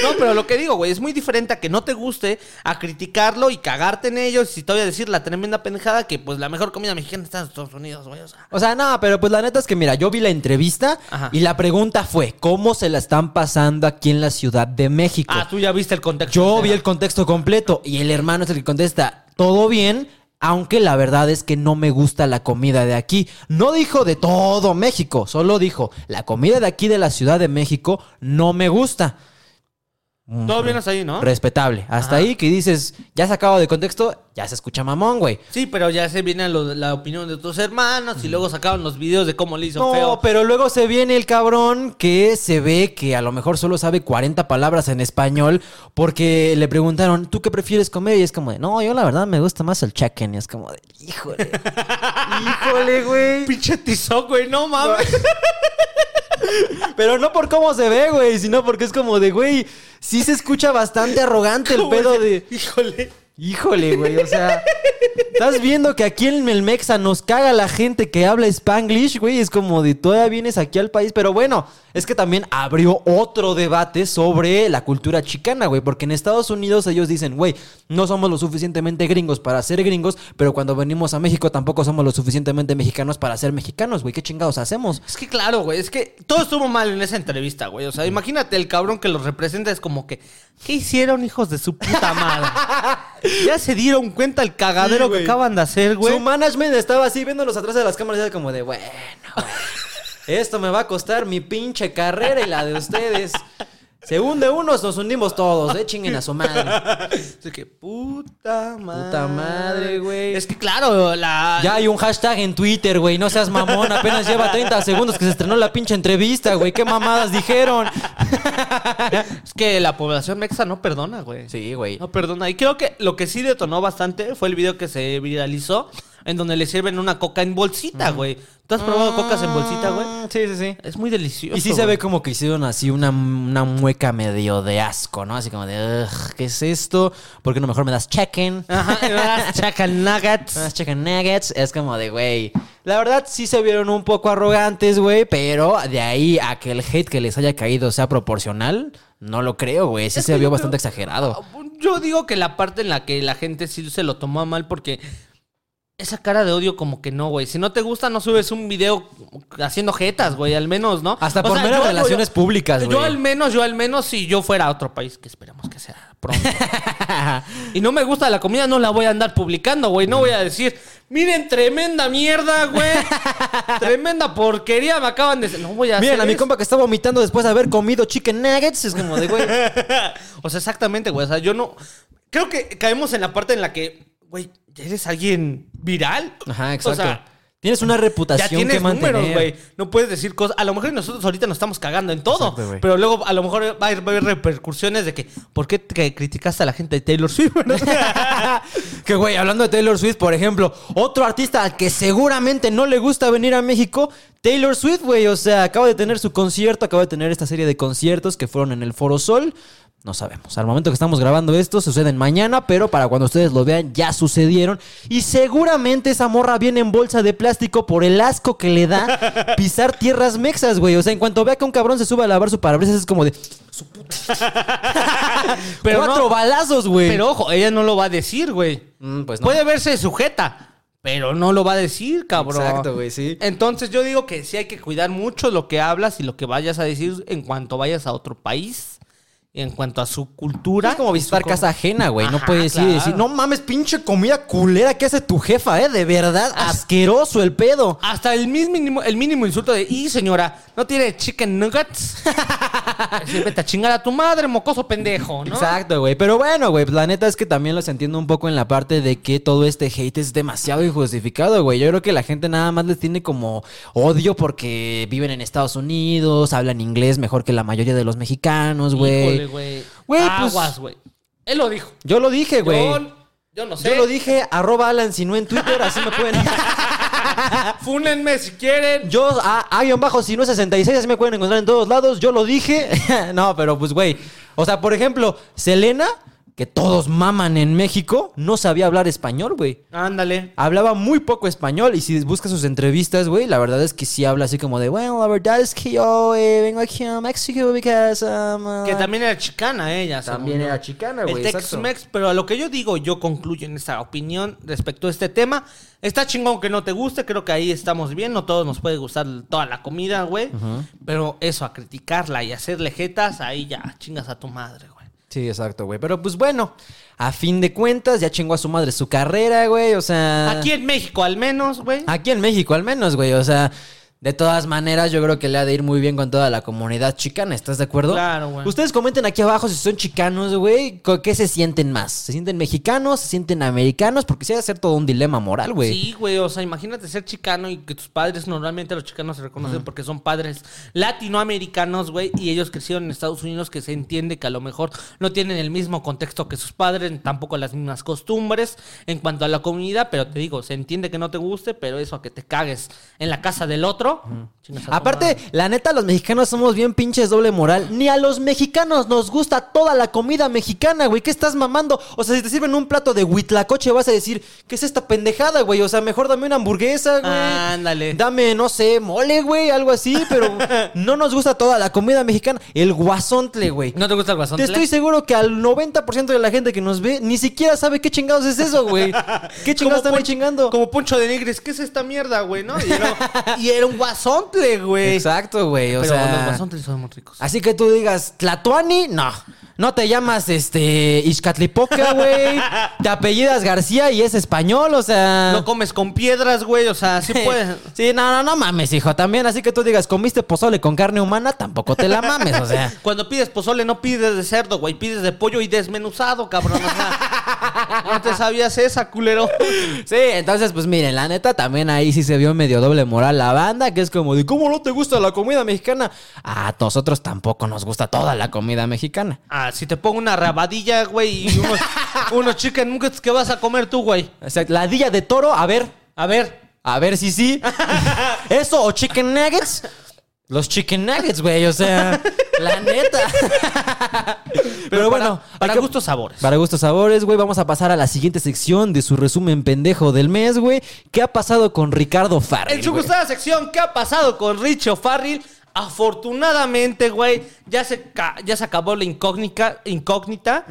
No, pero lo que digo, güey, es muy diferente a que no te guste, a criticarlo y cagarte en ellos. Y te voy a decir la tremenda pendejada que, pues, la mejor comida mexicana está en Estados Unidos, güey. O sea, O sea, no, pero pues la neta es que mira, yo vi la entrevista Ajá. y la pregunta fue, ¿cómo se la están pasando aquí en la Ciudad de México? ah, tú ya viste el contexto. Yo vi el contexto completo y el hermano es el que contesta, todo bien, aunque la verdad es que no me gusta la comida de aquí. No dijo de todo México, solo dijo, la comida de aquí de la Ciudad de México no me gusta. Todo bien hasta ahí, ¿no? Respetable. Hasta Ajá. ahí que dices, ya sacado de contexto, ya se escucha mamón, güey. Sí, pero ya se viene lo- la opinión de tus hermanos y luego sacaron los videos de cómo le hizo No, feo. pero luego se viene el cabrón que se ve que a lo mejor solo sabe 40 palabras en español porque le preguntaron, ¿tú qué prefieres comer? Y es como de, no, yo la verdad me gusta más el chicken. Y es como de, híjole, híjole, güey. Pinche tizoc, güey, no mames. Pero no por cómo se ve, güey, sino porque es como de, güey, sí se escucha bastante arrogante el pedo de... Híjole. Híjole, güey, o sea, estás viendo que aquí en el Mexa nos caga la gente que habla Spanglish, güey, es como de todavía vienes aquí al país, pero bueno, es que también abrió otro debate sobre la cultura chicana, güey, porque en Estados Unidos ellos dicen, güey, no somos lo suficientemente gringos para ser gringos, pero cuando venimos a México tampoco somos lo suficientemente mexicanos para ser mexicanos, güey, ¿qué chingados hacemos? Es que claro, güey, es que todo estuvo mal en esa entrevista, güey. O sea, imagínate el cabrón que los representa, es como que, ¿qué hicieron, hijos de su puta madre? ya se dieron cuenta el cagadero Sí, que acaban de hacer, güey. Su management estaba así viéndolos atrás de las cámaras y era como de, bueno, güey, esto me va a costar mi pinche carrera y la de ustedes. Se hunde uno, nos hundimos todos, eh, chinguen a su madre. Así que, puta madre. Puta madre, güey. Es que claro, la. Ya hay un hashtag en Twitter, güey. No seas mamón. Apenas lleva 30 segundos que se estrenó la pinche entrevista, güey. ¿Qué mamadas dijeron? Es que la población mexa no perdona, güey. Sí, güey. No perdona. Y creo que lo que sí detonó bastante fue el video que se viralizó en donde le sirven una coca en bolsita, güey. ¿Tú has probado cocas en bolsita, güey? Mm, Sí, sí, sí. Es muy delicioso. Y sí se ve como que hicieron así una, una mueca medio de asco, ¿no? Así como de, "Ugh, ¿qué es esto? ¿Por qué no mejor me das chicken? Ajá, unas chicken nuggets. Unas chicken nuggets. Es como de, güey. La verdad sí se vieron un poco arrogantes, güey. Pero de ahí a que el hate que les haya caído sea proporcional, no lo creo, güey. Sí Es se que vio yo bastante creo- exagerado. Yo digo que la parte en la que la gente sí se lo tomó a mal porque esa cara de odio como que no, güey. Si no te gusta, no subes un video haciendo jetas, güey, al menos, ¿no? Hasta O por sea, meras yo- relaciones yo- públicas, Yo güey. al menos, yo al menos, si yo fuera a otro país, que esperamos que sea pronto. y no me gusta la comida, no la voy a andar publicando, güey. No voy a decir, miren, tremenda mierda, güey. tremenda porquería me acaban de... No voy a Miren, hacer a mi eso. compa que está vomitando después de haber comido chicken nuggets. Es como de, güey. o sea, exactamente, güey. O sea, yo no. Creo que caemos en la parte en la que, güey, ya eres alguien viral. Ajá, O exacto. sea, tienes una ya reputación tienes que mantener. números, güey. No puedes decir cosas. A lo mejor nosotros ahorita nos estamos cagando en todo. Exacto, pero luego a lo mejor va a, haber, va a haber repercusiones de que, ¿por qué te criticaste a la gente de Taylor Swift? que güey, hablando de Taylor Swift, por ejemplo, otro artista al que seguramente no le gusta venir a México, Taylor Swift, güey, o sea, acaba de tener su concierto, acaba de tener esta serie de conciertos que fueron en el Foro Sol. No sabemos. Al momento que estamos grabando esto, suceden mañana, pero para cuando ustedes lo vean, ya sucedieron. Y seguramente esa morra viene en bolsa de plástico por el asco que le da pisar tierras mexas, güey. O sea, en cuanto vea que un cabrón se sube a lavar su parabrisas, es como de. Pero Cuatro no- balazos, güey. pero ojo, ella no lo va a decir, güey. Mm, pues no. Puede verse sujeta, pero no lo va a decir, cabrón. Exacto, güey, sí. Entonces yo digo que sí hay que cuidar mucho lo que hablas y lo que vayas a decir en cuanto vayas a otro país, en cuanto a su cultura. Es como visitar casa ajena, güey. No puedes ir y claro. decir, no mames, pinche comida culera que hace tu jefa, ¿eh? De verdad, asqueroso el pedo. Hasta el mínimo, el mínimo insulto de, y señora, ¿no tiene chicken nuggets? Siempre te a chingar a tu madre, mocoso pendejo, ¿no? Exacto, güey. Pero bueno, güey, la neta es que también los entiendo un poco en la parte de que todo este hate es demasiado injustificado, güey. Yo creo que la gente nada más les tiene como odio porque viven en Estados Unidos, hablan inglés mejor que la mayoría de los mexicanos, güey. Güey. Güey, pues- Aguas, güey. Él lo dijo. Yo lo dije, güey. Yo, yo no sé. Yo lo dije, arroba Alan, si no en Twitter, así me pueden... Fúnenme si quieren. Yo, a, a guion bajo, si no es 66, así me pueden encontrar en todos lados. Yo lo dije. no, pero pues, güey. O sea, por ejemplo, Selena, que todos maman en México, no sabía hablar español, güey. Ándale. Hablaba muy poco español y si buscas sus entrevistas, güey, la verdad es que sí habla así como de, bueno, la verdad es que yo eh, vengo aquí a México because... um, uh, Que también era chicana ella. También según yo. era chicana, El güey, exacto. Tex-Mex, pero a lo que yo digo, yo concluyo en esta opinión respecto a este tema. Está chingón que no te guste, creo que ahí estamos bien. No todos nos puede gustar toda la comida, güey. Pero eso, a criticarla y hacerle jetas, ahí ya chingas a tu madre, güey. Sí, exacto, güey. Pero pues bueno, a fin de cuentas ya chingó a su madre su carrera, güey. O sea... Aquí en México, al menos, güey. Aquí en México, al menos, güey. O sea, de todas maneras, yo creo que le ha de ir muy bien con toda la comunidad chicana. ¿Estás de acuerdo? Claro, güey. Ustedes comenten aquí abajo si son chicanos, güey. ¿con ¿Qué se sienten más? ¿Se sienten mexicanos? ¿Se sienten americanos? Porque sí ha de ser todo un dilema moral, güey. Sí, güey, o sea, imagínate ser chicano y que tus padres, normalmente los chicanos se reconocen porque son padres latinoamericanos, güey, y ellos crecieron en Estados Unidos, que se entiende que a lo mejor no tienen el mismo contexto que sus padres, tampoco las mismas costumbres en cuanto a la comunidad, pero te digo, se entiende que no te guste, pero eso a que te cagues en la casa del otro. Aparte, la neta, los mexicanos somos bien pinches doble moral. Ni a los mexicanos nos gusta toda la comida mexicana, güey. ¿Qué estás mamando? O sea, si te sirven un plato de huitlacoche, vas a decir, ¿qué es esta pendejada, güey? O sea, mejor dame una hamburguesa, güey. Ándale. Dame, no sé, mole, güey, algo así, pero no nos gusta toda la comida mexicana. El guasontle, güey. ¿No te gusta el guasón? Te estoy seguro que al 90% de la gente que nos ve ni siquiera sabe qué chingados es eso, güey. ¿Qué chingados están ahí chingando? Como Poncho de Nigris, ¿qué es esta mierda, güey? ¿No? Y era, y era un guasontle, güey. Exacto, güey. O Pero sea, los guasontles son muy ricos. Así que tú digas, Tlatuani, no. No te llamas este Ixcatlipoca, güey. Te apellidas García y es español, o sea. No comes con piedras, güey. O sea, sí puedes. Sí, no, no, no mames, hijo. También, así que tú digas, comiste pozole con carne humana, tampoco te la mames, o sea. Cuando pides pozole, no pides de cerdo, güey. Pides de pollo y desmenuzado, cabrón. O sea, no te sabías esa, culero. Sí, entonces, pues miren, la neta, también ahí sí se vio medio doble moral la banda, que es como de, ¿cómo no te gusta la comida mexicana? A nosotros tampoco nos gusta toda la comida mexicana. Ah, si te pongo una rabadilla, güey, y unos, unos chicken nuggets, ¿qué vas a comer tú, güey? O sea, la dilla de toro, a ver, A ver. a ver si sí. Eso o chicken nuggets. Los chicken nuggets, güey, o sea, la neta. Pero, bueno, para que- gustos sabores. Para gustos sabores, güey, vamos a pasar a la siguiente sección de su resumen pendejo del mes, güey. ¿Qué ha pasado con Ricardo Farrell? En su gustada sección, ¿qué ha pasado con Richo Farrell? Afortunadamente, güey, ya se, ya se acabó la incógnita, incógnita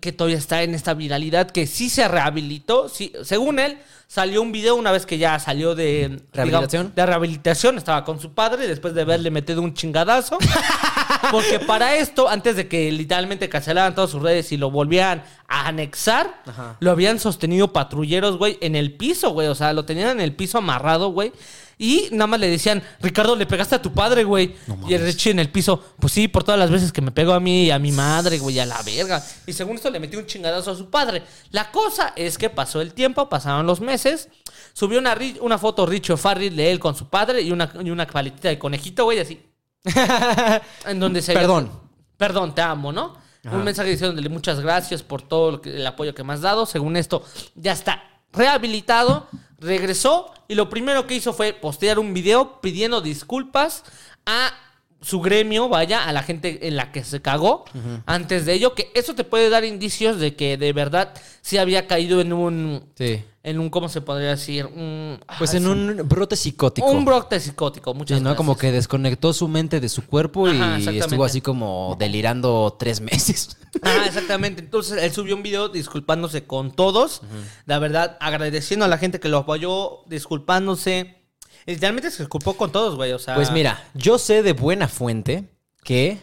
que todavía está en esta viralidad, que sí se rehabilitó. Sí, según él, salió un video una vez que ya salió de... ¿Rehabilitación? digamos, de rehabilitación, estaba con su padre después de haberle metido un chingadazo. Porque para esto, antes de que literalmente cancelaran todas sus redes y lo volvieran a anexar, Ajá. lo habían sostenido patrulleros, güey, en el piso, güey. O sea, lo tenían en el piso amarrado, güey. Y nada más le decían, Ricardo, le pegaste a tu padre, güey. y el Richie en el piso, pues sí, por todas las veces que me pegó a mí y a mi madre, güey, a la verga. Y según esto le metió un chingadazo a su padre. La cosa es que pasó el tiempo, pasaron los meses. Subió una, una foto Richo Farrell de él con su padre y una, y una paletita de conejito, güey, así. en donde se Perdón. Perdón, te amo, ¿no? Un mensaje diciéndole muchas gracias por todo el apoyo que me has dado. Según esto, ya está rehabilitado, regresó y lo primero que hizo fue postear un video pidiendo disculpas a su gremio, vaya, a la gente en la que se cagó antes de ello, que eso te puede dar indicios de que de verdad sí había caído en un, Sí. En un, ¿cómo se podría decir? Un, Pues ah, en un brote psicótico. Un brote psicótico, muchas Sí, ¿no? Como gracias. que desconectó su mente de su cuerpo Ajá, y estuvo así como delirando tres meses. Ah, exactamente. Entonces él subió un video disculpándose con todos. La verdad, agradeciendo a la gente que lo apoyó, disculpándose. Literalmente se disculpó con todos, güey. O sea. Pues mira, yo sé de buena fuente que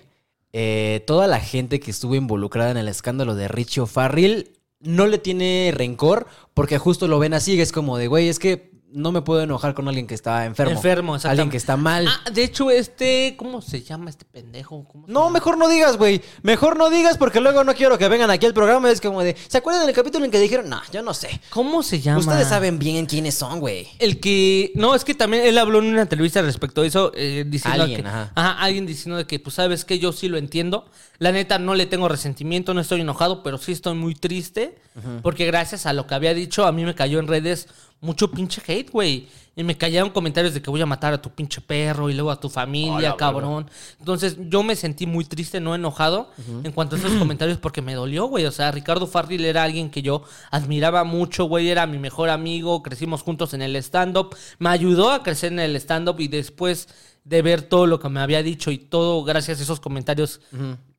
eh, toda la gente que estuvo involucrada en el escándalo de Richie O'Farrill no le tiene rencor porque justo lo ven así, es como de, güey, es que no me puedo enojar con alguien que está enfermo. Enfermo. Alguien que está mal. Ah, de hecho, este. ¿Cómo se llama este pendejo? ¿Cómo se No, llama? mejor no digas, güey. Mejor no digas porque luego no quiero que vengan aquí al programa. Es como de, ¿se acuerdan del capítulo en que dijeron? No, yo no sé. ¿Cómo se llama? Ustedes saben bien quiénes son, güey. El que. No, es que también él habló en una entrevista respecto a eso, eh, diciendo Alguien, que. ajá. alguien diciendo de que, pues, sabes que yo sí lo entiendo. La neta, no le tengo resentimiento, no estoy enojado, pero sí estoy muy triste. Porque gracias a lo que había dicho, a mí me cayó en redes mucho pinche hate, güey. Y me cayeron comentarios de que voy a matar a tu pinche perro y luego a tu familia, cabrón. Entonces yo me sentí muy triste, no enojado en cuanto a esos comentarios porque me dolió, güey. O sea, Ricardo Farrell era alguien que yo admiraba mucho, güey. Era mi mejor amigo, crecimos juntos en el stand-up. Me ayudó a crecer en el stand-up y después de ver todo lo que me había dicho y todo gracias a esos comentarios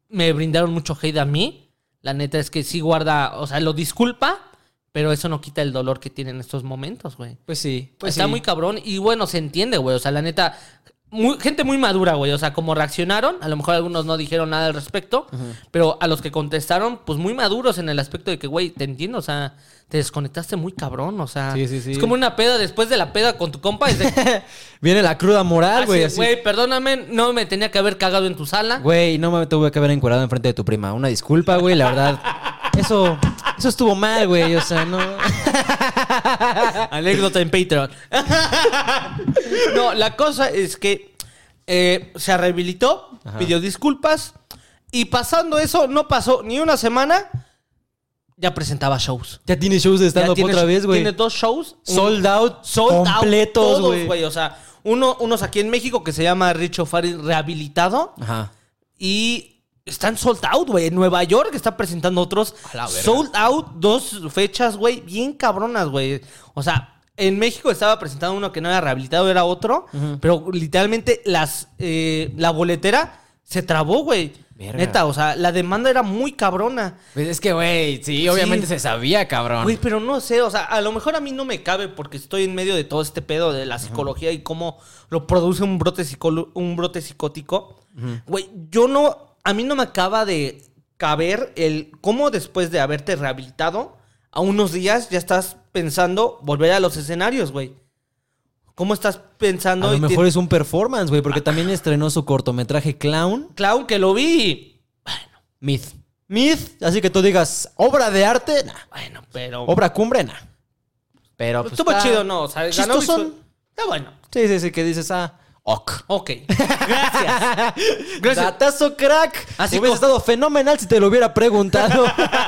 me brindaron mucho hate a mí. La neta es que sí guarda, o sea, lo disculpa, pero eso no quita el dolor que tiene en estos momentos, güey. Pues sí. Pues Está sí. muy cabrón y bueno, se entiende, güey. O sea, la neta, muy- gente muy madura, güey. O sea, como reaccionaron, a lo mejor algunos no dijeron nada al respecto, pero a los que contestaron, pues muy maduros en el aspecto de que, güey, te entiendo, o sea, te desconectaste muy cabrón, o sea, Sí, sí, sí. es como una peda después de la peda con tu compa. Viene la cruda moral, güey. así. güey, perdóname, no me tenía que haber cagado en tu sala. Güey, no me tuve que haber encuadrado enfrente de tu prima. Una disculpa, güey, la verdad. Eso, eso estuvo mal, güey. O sea, no. Anécdota en Patreon. no, la cosa es que eh, se rehabilitó, Ajá. pidió disculpas y pasando eso, no pasó ni una semana, ya presentaba shows. Ya tiene shows de stand-up otra vez, güey. Tiene dos shows. Sold out, sold out, completos, todos, güey. O sea, uno, unos aquí en México que se llama Richo Farrell Rehabilitado Ajá. y están sold out, güey. En Nueva York está presentando otros A la verga. sold out, dos fechas, güey, bien cabronas, güey. O sea, en México estaba presentando uno que no era rehabilitado, era otro, pero literalmente las eh, la boletera se trabó, güey. Neta, o sea, la demanda era muy cabrona. Pues es que, güey, sí, obviamente se sabía, cabrón. Güey, pero no sé, o sea, a lo mejor a mí no me cabe porque estoy en medio de todo este pedo de la psicología y cómo lo produce un brote, un brote psicótico. Güey, yo no, a mí no me acaba de caber el cómo después de haberte rehabilitado, a unos días ya estás pensando volver a los escenarios, güey. ¿Cómo estás pensando? A lo mejor es un performance, güey, porque también estrenó su cortometraje Clown, Clown, que lo vi. Myth. Myth, así que tú digas, obra de arte, nah. Bueno, pero... Obra cumbre, nah. Pero pues, Estuvo está chido, ¿no? O sea, ganó Está bueno. Sí, sí, sí, que dices, ah, ok. Ok. Gracias. Gracias. Datazo crack. Así Hubiera como- estado fenomenal si te lo hubiera preguntado.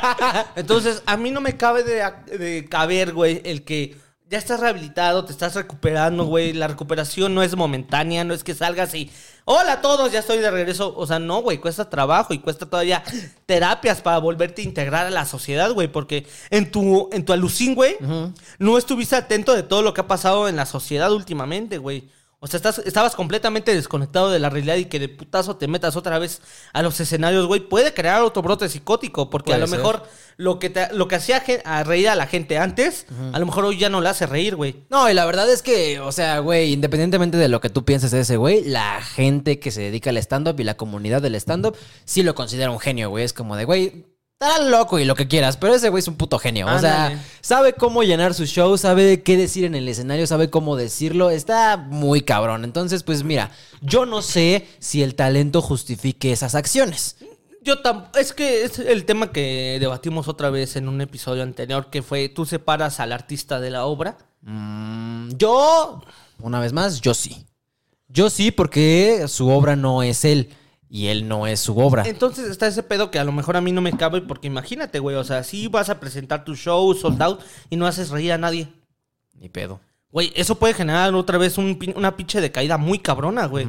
Entonces, a mí no me cabe de, de caber, güey, el que ya estás rehabilitado, te estás recuperando, güey. La recuperación no es momentánea, no es que salgas y. Hola a todos, ya estoy de regreso. O sea, no, güey, cuesta trabajo y cuesta todavía terapias para volverte a integrar a la sociedad, güey. Porque en tu, en tu alucín, güey, no estuviste atento de todo lo que ha pasado en la sociedad últimamente, güey. O sea, estás, estabas completamente desconectado de la realidad y que de putazo te metas otra vez a los escenarios, güey, puede crear otro brote psicótico. Porque a lo ser. mejor lo que, te- lo que hacía a reír a la gente antes, a lo mejor hoy ya no le hace reír, güey. No, y la verdad es que, o sea, güey, independientemente de lo que tú pienses de ese güey, la gente que se dedica al stand-up y la comunidad del stand-up sí lo considera un genio, güey. Es como de, güey, estará loco y lo que quieras, pero ese güey es un puto genio. O sea, sabe cómo llenar su show, sabe qué decir en el escenario, sabe cómo decirlo. Está muy cabrón. Entonces, pues mira, yo no sé si el talento justifique esas acciones. Yo tam es que es el tema que debatimos otra vez en un episodio anterior, que fue, tú separas al artista de la obra. Mm, yo, una vez más, yo sí. Yo sí, porque su obra no es él y él no es su obra. Entonces está ese pedo que a lo mejor a mí no me cabe, porque imagínate, güey, o sea, si vas a presentar tu show sold out y no haces reír a nadie. Ni pedo. Güey, eso puede generar otra vez un una pinche de caída muy cabrona, güey.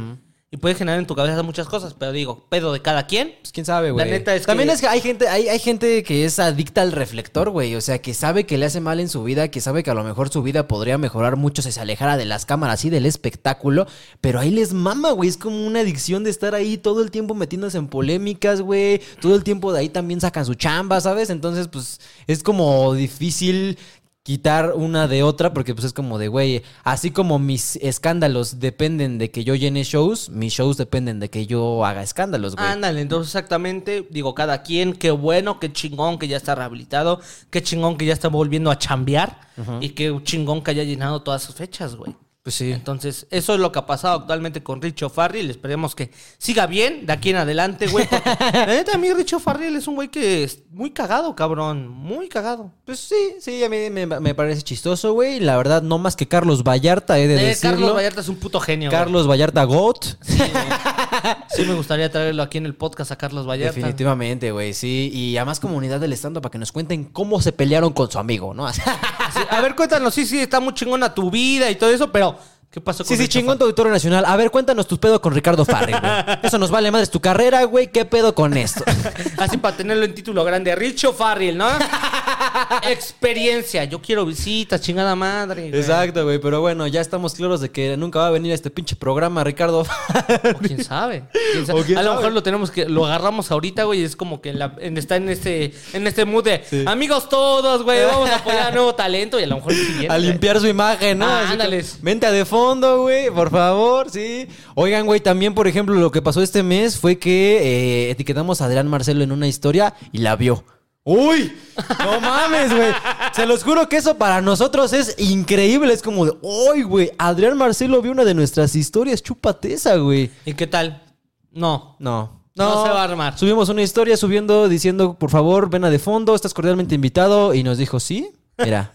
Y puede generar en tu cabeza muchas cosas, pero digo, pedo de cada quien. Pues quién sabe, güey. neta es También que- es que hay gente, hay, hay gente que es adicta al reflector, güey. O sea, que sabe que le hace mal en su vida, que sabe que a lo mejor su vida podría mejorar mucho si se alejara de las cámaras y del espectáculo. Pero ahí les mama, güey. Es como una adicción de estar ahí todo el tiempo metiéndose en polémicas, güey. Todo el tiempo de ahí también sacan su chamba, ¿sabes? Entonces, pues, es como difícil quitar una de otra porque pues es como de, güey, así como mis escándalos dependen de que yo llene shows, mis shows dependen de que yo haga escándalos, güey. Ándale, entonces exactamente, digo, cada quien, qué bueno, qué chingón que ya está rehabilitado, qué chingón que ya está volviendo a chambear y qué chingón que haya llenado todas sus fechas, güey. Pues sí. Entonces, eso es lo que ha pasado actualmente con Richo Farrell. Esperemos que siga bien de aquí en adelante, güey. porque, La neta, a mí Richo Farrell es un güey que es muy cagado, cabrón. Muy cagado. Pues sí, sí, a mí me, me parece chistoso, güey. La verdad, no más que Carlos Vallarta, he de Eh, decirlo. Carlos Vallarta es un puto genio. güey. Carlos Vallarta Goat. Sí, me gustaría traerlo aquí en el podcast a Carlos Vallarta. Definitivamente, güey, sí. Y además comunidad del estando para que nos cuenten cómo se pelearon con su amigo, ¿no? Sí, a ver, cuéntanos, sí, sí, está muy chingona tu vida y todo eso, pero ¿qué pasó con Sí, sí, Richo chingón tu auditorio nacional. A ver, cuéntanos tus pedos con Ricardo Farrell, güey. Eso nos vale madres tu carrera, güey. ¿Qué pedo con esto? Así para tenerlo en título grande, Richo Farrell, ¿no? Experiencia, yo quiero visitas, chingada madre. güey. Exacto, güey. Pero bueno, ya estamos claros de que nunca va a venir a este pinche programa, Ricardo. O quién sabe. ¿Quién sabe? O quién a lo sabe. mejor lo tenemos que lo agarramos ahorita, güey, y es como que en la- en- está en este en este mood de amigos todos, güey, vamos a apoyar a nuevo talento y a lo mejor el siguiente. a limpiar su imagen, ¿no? Ah, Así ándales. Vente a de fondo, güey, por favor, sí. Oigan, güey, también, por ejemplo, lo que pasó este mes fue que eh, etiquetamos a Adrián Marcelo en una historia y la vio. ¡Uy! No mames, güey. Se los juro que eso para nosotros es increíble. Es como de, ¡Uy, güey! Adrián Marcelo vio una de nuestras historias. Chúpate esa, güey. ¿Y qué tal? No. No. No se va a armar. Subimos una historia subiendo diciendo, por favor, ven a de fondo, estás cordialmente invitado. Y nos dijo, sí, mira,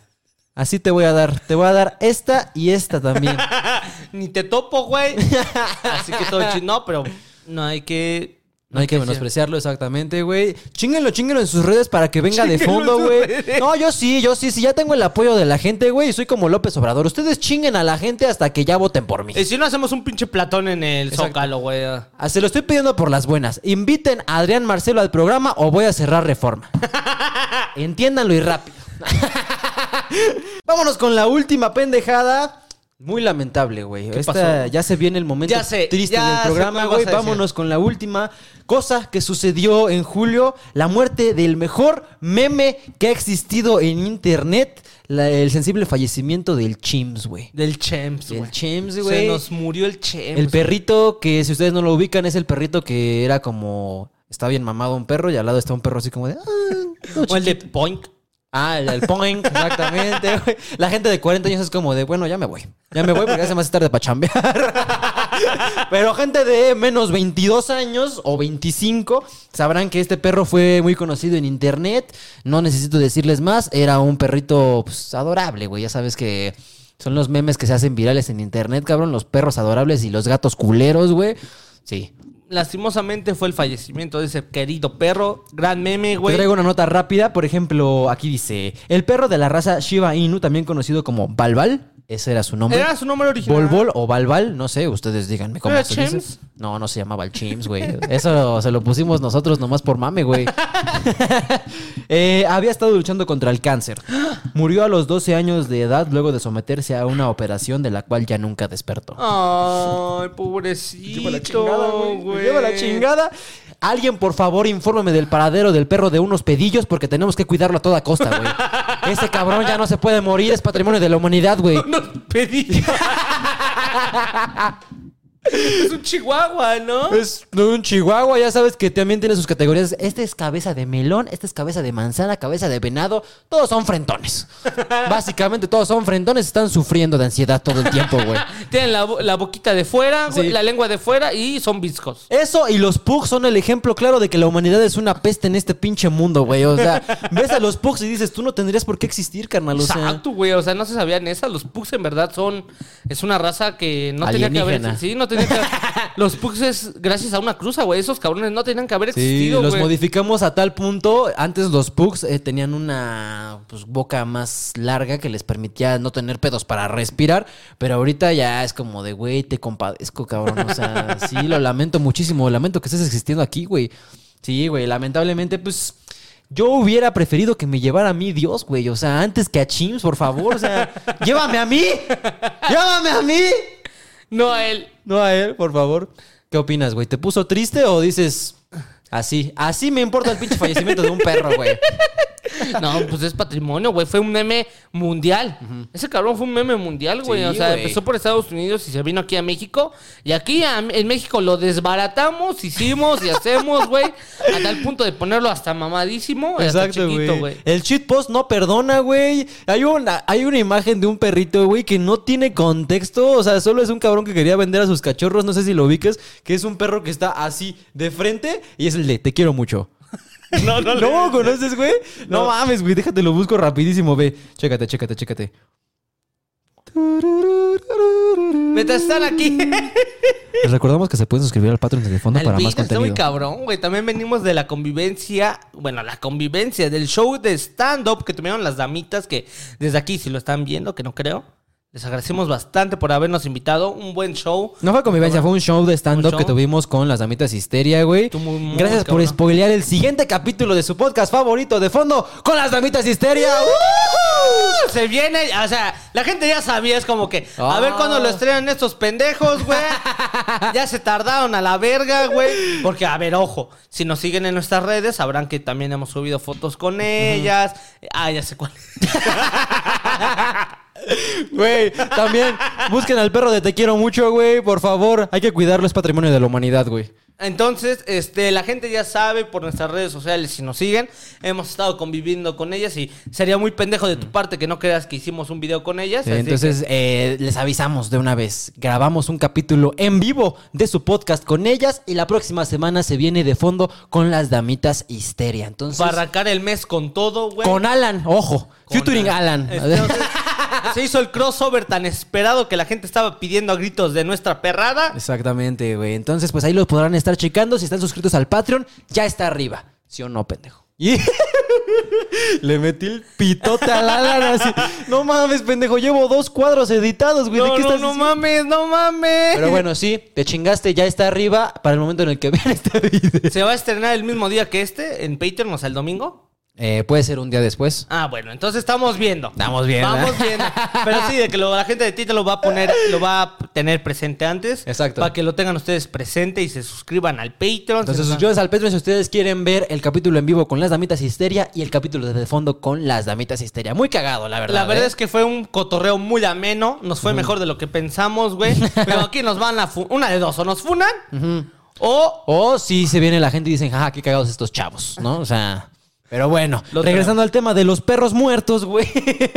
así te voy a dar. Te voy a dar esta y esta también. Ni te topo, güey. Así que todo chido. No, pero no hay que No hay que menospreciarlo exactamente, güey. Chinguenlo, chinguenlo en sus redes para que venga de fondo, güey. No, yo sí, yo sí, sí, ya tengo el apoyo de la gente, güey. y Soy como López Obrador. Ustedes chinguen a la gente hasta que ya voten por mí. Y si no hacemos un pinche platón en el Exacto. Zócalo, güey. Ah, Se lo estoy pidiendo por las buenas. Inviten a Adrián Marcelo al programa o voy a cerrar reforma. Entiéndanlo y rápido. Vámonos con la última pendejada. Muy lamentable, güey. ¿Qué Esta- pasó? Ya se viene el momento Ya sé, triste ya del programa, güey. Vámonos con la última cosa que sucedió en julio. La muerte del mejor meme que ha existido en internet. La- el sensible fallecimiento del Chims, güey. Del Chems, Del güey. Chims, Se güey. nos murió el Chems. El perrito que, si ustedes no lo ubican, es el perrito que era como... Está bien mamado un perro y al lado está un perro así como de... "Ah, O el de Point. Ah, el, el Poink, exactamente. güey. La gente de 40 años es como de, bueno, ya me voy. Ya me voy porque hace más tarde para chambear. Pero gente de menos 22 años o 25 sabrán que este perro fue muy conocido en internet. No necesito decirles más. Era un perrito pues, adorable, güey. Ya sabes que son los memes que se hacen virales en internet, cabrón. Los perros adorables y los gatos culeros, güey. Sí. Lastimosamente fue el fallecimiento de ese querido perro. Gran meme, Te güey. traigo una nota rápida. Por ejemplo, aquí dice: El perro de la raza Shiba Inu, también conocido como Balbal. Ese era su nombre. Era su nombre original. Volvol o Balbal, no sé, ustedes díganme cómo ¿Era se dice. Chims? No, no se llamaba el Chims, güey. Eso se lo pusimos nosotros nomás por mame, güey. Eh, había estado luchando contra el cáncer. Murió a los 12 años de edad luego de someterse a una operación de la cual ya nunca despertó. Ay, pobrecito. güey. Lleva la chingada. Alguien, por favor, infórmeme del paradero del perro de unos pedillos porque tenemos que cuidarlo a toda costa, güey. Ese cabrón ya no se puede morir, es patrimonio de la humanidad, güey. Unos pedillos. es un chihuahua, ¿no? Es un chihuahua, ya sabes que también tiene sus categorías. Este es cabeza de melón, este es cabeza de manzana, cabeza de venado. Todos son frentones. Básicamente todos son frentones, están sufriendo de ansiedad todo el tiempo, güey. Tienen la, la boquita de fuera, Sí. la lengua de fuera y son viscos. Eso y los pugs son el ejemplo claro de que la humanidad es una peste en este pinche mundo, güey. O sea, ves a los pugs y dices, tú no tendrías por qué existir, carnal. O sea, Exacto, güey. O sea, no se sabían esas. Los pugs en verdad son. Es una raza que no tenía que haber. Sí, no tenía que Los pugs es gracias a una cruza, güey. Esos cabrones no tenían que haber Sí, existido, los güey. modificamos a tal punto. Antes los pugs eh, tenían una pues, boca más larga que les permitía no tener pedos para respirar. Pero ahorita ya es como de, güey, te compadezco, cabrón. O sea, sí, lo lamento muchísimo. Lamento que estés existiendo aquí, güey. Sí, güey, lamentablemente, pues. Yo hubiera preferido que me llevara a mí Dios, güey. O sea, antes que a Chims, por favor. O sea, llévame a mí. Llévame a mí. No a él. No a él, por favor. ¿Qué opinas, güey? ¿Te puso triste o dices así? Así me importa el pinche fallecimiento de un perro, güey. No, pues es patrimonio, güey. Fue un meme mundial. Ese cabrón fue un meme mundial, güey. Sí, o sea, güey. empezó por Estados Unidos y se vino aquí a México. Y aquí a- en México lo desbaratamos, hicimos y hacemos, güey. A tal punto de ponerlo hasta mamadísimo. chiquito, güey. El cheat post no perdona, güey. Hay una, hay una imagen de un perrito, güey, que no tiene contexto. O sea, solo es un cabrón que quería vender a sus cachorros. No sé si lo ubicas. Que es un perro que está así de frente y es el de te quiero mucho. No, no, ¿No conoces, güey? No. No. mames, güey. Déjate lo busco rapidísimo, ve. Chécate, chécate, chécate. Mientras están aquí. Les recordamos que se pueden suscribir al Patreon de fondo Al para más Beatles está muy contenido. cabrón, güey. También venimos de la convivencia, bueno, la convivencia del show de stand-up que tuvieron las damitas que desde aquí, si lo están viendo, que no creo, les agradecemos bastante por habernos invitado. Un buen show. No fue convivencia, fue un show de stand-up ¿Un que tuvimos con las damitas Histeria, güey. Tú muy, muy Gracias por spoilear el siguiente capítulo de su podcast favorito de fondo con las damitas Histeria. ¡Uh! Se viene, o sea, la gente ya sabía, es como que, a Ah. ver cuándo lo estrenan estos pendejos, güey. ya se tardaron a la verga, güey. Porque, a ver, ojo, si nos siguen en nuestras redes, sabrán que también hemos subido fotos con ellas. Ah, ya sé cuál. Güey, también busquen al perro de Te quiero mucho, güey. Por favor, hay que cuidarlo, es patrimonio de la humanidad, güey. Entonces, este, la gente ya sabe por nuestras redes sociales, si nos siguen, hemos estado conviviendo con ellas y sería muy pendejo de tu parte que no creas que hicimos un video con ellas. Sí, así entonces, eh, les avisamos de una vez. Grabamos un capítulo en vivo de su podcast con ellas y la próxima semana se viene de fondo con las damitas Histeria. Entonces, para arrancar el mes con todo, güey. con Alan, ojo, Con featuring Alan. Entonces, se hizo el crossover tan esperado que la gente estaba pidiendo a gritos de nuestra perrada. Exactamente, güey. Entonces, pues ahí lo podrán estar checando. Si están suscritos al Patreon, ya está arriba. ¿Sí o no, pendejo? Y le metí el pitote al Alan así. No mames, pendejo. Llevo dos cuadros editados, güey. ¿De No, qué no, estás no diciendo? mames, no mames. Pero bueno, sí, te chingaste, ya está arriba para el momento en el que vean este video. Se va a estrenar el mismo día que este en Patreon, o sea, el domingo. Eh, puede ser un día después. Ah, bueno, entonces estamos viendo. Estamos viendo. Vamos viendo. Pero sí, de que lo- la gente de Tita lo va a poner, lo va a tener presente antes. Exacto. Para que lo tengan ustedes presente y se suscriban al Patreon. Entonces, Se- suscríbanse al Patreon si ustedes quieren ver el capítulo en vivo con las damitas histeria y el capítulo de fondo con las damitas histeria. Muy cagado, la verdad. La verdad ¿eh? es que fue un cotorreo muy ameno. Nos fue mejor de lo que pensamos, güey. Pero aquí nos van a... Una de dos. O nos funan o... O si se viene la gente y dicen, jaja, qué cagados estos chavos, ¿no? O sea. Pero bueno, Lo regresando al tema de los perros muertos, güey.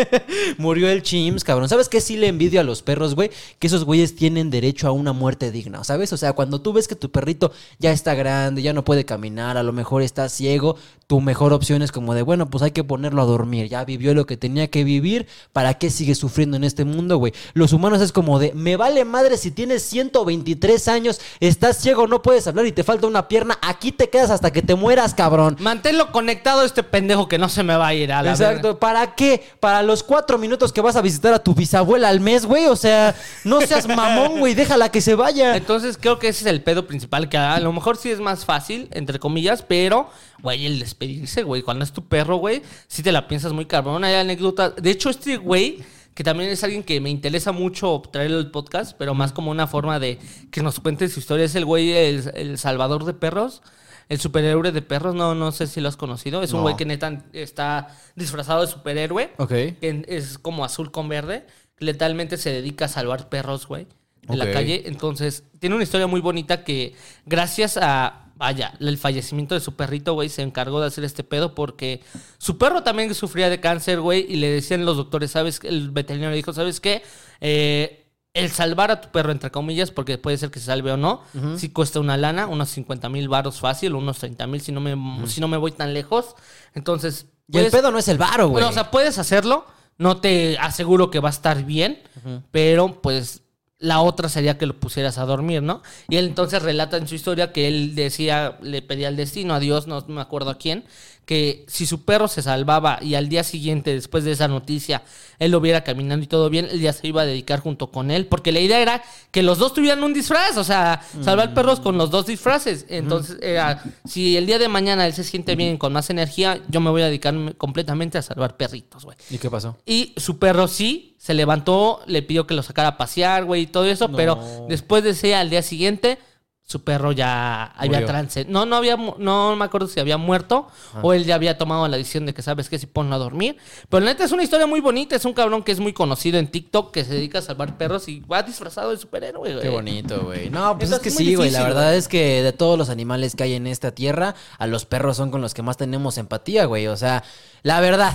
Murió el Chims, cabrón. ¿Sabes qué sí le envidio a los perros, güey? Que esos güeyes tienen derecho a una muerte digna, ¿sabes? O sea, cuando tú ves que tu perrito ya está grande, ya no puede caminar, a lo mejor está ciego, tu mejor opción es como de, bueno, pues hay que ponerlo a dormir. Ya vivió lo que tenía que vivir, ¿para qué sigue sufriendo en este mundo, güey? Los humanos es como de, me vale madre si tienes 123 años, estás ciego, no puedes hablar y te falta una pierna, aquí te quedas hasta que te mueras, cabrón. Manténlo conectado a este pendejo que no se me va a ir a la Exacto, verga. ¿para qué? Para los cuatro minutos que vas a visitar a tu bisabuela al mes, güey. O sea, no seas mamón, güey, déjala que se vaya. Entonces creo que ese es el pedo principal, que a lo mejor sí es más fácil, entre comillas, pero, güey, el despedirse, güey, cuando es tu perro, güey, sí te la piensas muy cabrón. Hay anécdotas. De hecho, este güey, que también es alguien que me interesa mucho traerlo al podcast, pero más como una forma de que nos cuente su historia, es el güey, el, el salvador de perros. El superhéroe de perros, no, no sé si lo has conocido. Es un güey que neta está disfrazado de superhéroe. Ok. que es como azul con verde. Letalmente se dedica a salvar perros, güey, de la calle. Entonces, tiene una historia muy bonita que, gracias a, vaya, el fallecimiento de su perrito, güey, se encargó de hacer este pedo porque su perro también sufría de cáncer, güey, y le decían los doctores, ¿sabes? El veterinario le dijo, ¿sabes qué? Eh, el salvar a tu perro, entre comillas, porque puede ser que se salve o no, sí cuesta una lana, unos 50 mil baros fácil, unos 30 mil si, no me, si no me voy tan lejos. Entonces, Y el puedes- pedo no es el varo, güey. bueno, o sea, puedes hacerlo. No te aseguro que va a estar bien, pero pues la otra sería que lo pusieras a dormir, ¿no? Y él entonces relata en su historia que él decía, le pedía al destino, a Dios, no me acuerdo a quién, que si su perro se salvaba y al día siguiente, después de esa noticia, él lo viera caminando y todo bien, él ya se iba a dedicar junto con él, porque la idea era que los dos tuvieran un disfraz, o sea, salvar perros con los dos disfraces. Entonces, era, si el día de mañana él se siente bien con más energía, yo me voy a dedicar completamente a salvar perritos, güey. ¿Y qué pasó? Y su perro sí, se levantó, le pidió que lo sacara a pasear, güey, y todo eso, No. pero después de ese, al día siguiente, su perro ya había Murió. trance. No, no había, no me acuerdo si había muerto o él ya había tomado la decisión de que sabes que si ponlo a dormir. Pero la neta es una historia muy bonita, es un cabrón que es muy conocido en TikTok que se dedica a salvar perros y va disfrazado de superhéroe, güey. Qué bonito, güey. No, pues es que es sí, güey. La verdad güey. es que de todos los animales que hay en esta tierra, a los perros son con los que más tenemos empatía, güey. O sea, la verdad.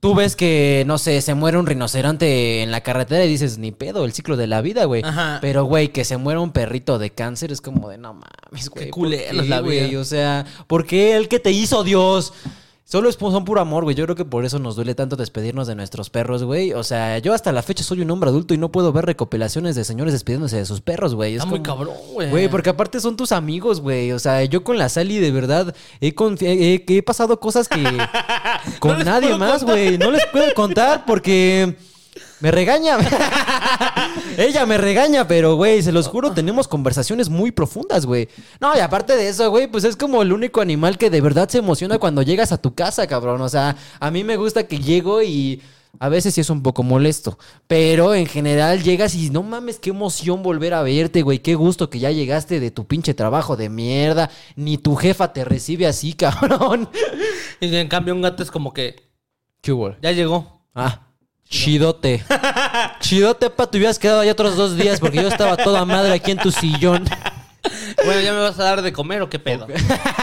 Tú ves que, no sé, se muere un rinoceronte en la carretera y dices, ni pedo, el ciclo de la vida, güey. Pero, güey, que se muera un perrito de cáncer es como de, no mames, güey. ¿por culero qué, es la güey? vida. O sea, ¿por qué el que te hizo Dios? Solo es, son puro amor, güey. Yo creo que por eso nos duele tanto despedirnos de nuestros perros, güey. O sea, yo hasta la fecha soy un hombre adulto y no puedo ver recopilaciones de señores despidiéndose de sus perros, güey. Es Está muy como- cabrón, güey. Güey, porque aparte son tus amigos, güey. O sea, yo con la Sally de verdad he, he, he pasado cosas que con nadie más, güey. No les puedo contar porque me regaña. Ella me regaña, pero, güey, se los juro, tenemos conversaciones muy profundas, güey. No, y aparte de eso, güey, pues es como el único animal que de verdad se emociona cuando llegas a tu casa, cabrón. O sea, a mí me gusta que llego y... A veces sí es un poco molesto, pero en general llegas y no mames, qué emoción volver a verte, güey, qué gusto que ya llegaste de tu pinche trabajo de mierda, ni tu jefa te recibe así, cabrón. Y en cambio un gato es como que ya llegó. Ah, chidote. chidote, pa, te hubieras quedado ahí otros dos días porque yo estaba toda madre aquí en tu sillón. Bueno, ¿ya me vas a dar de comer o qué pedo?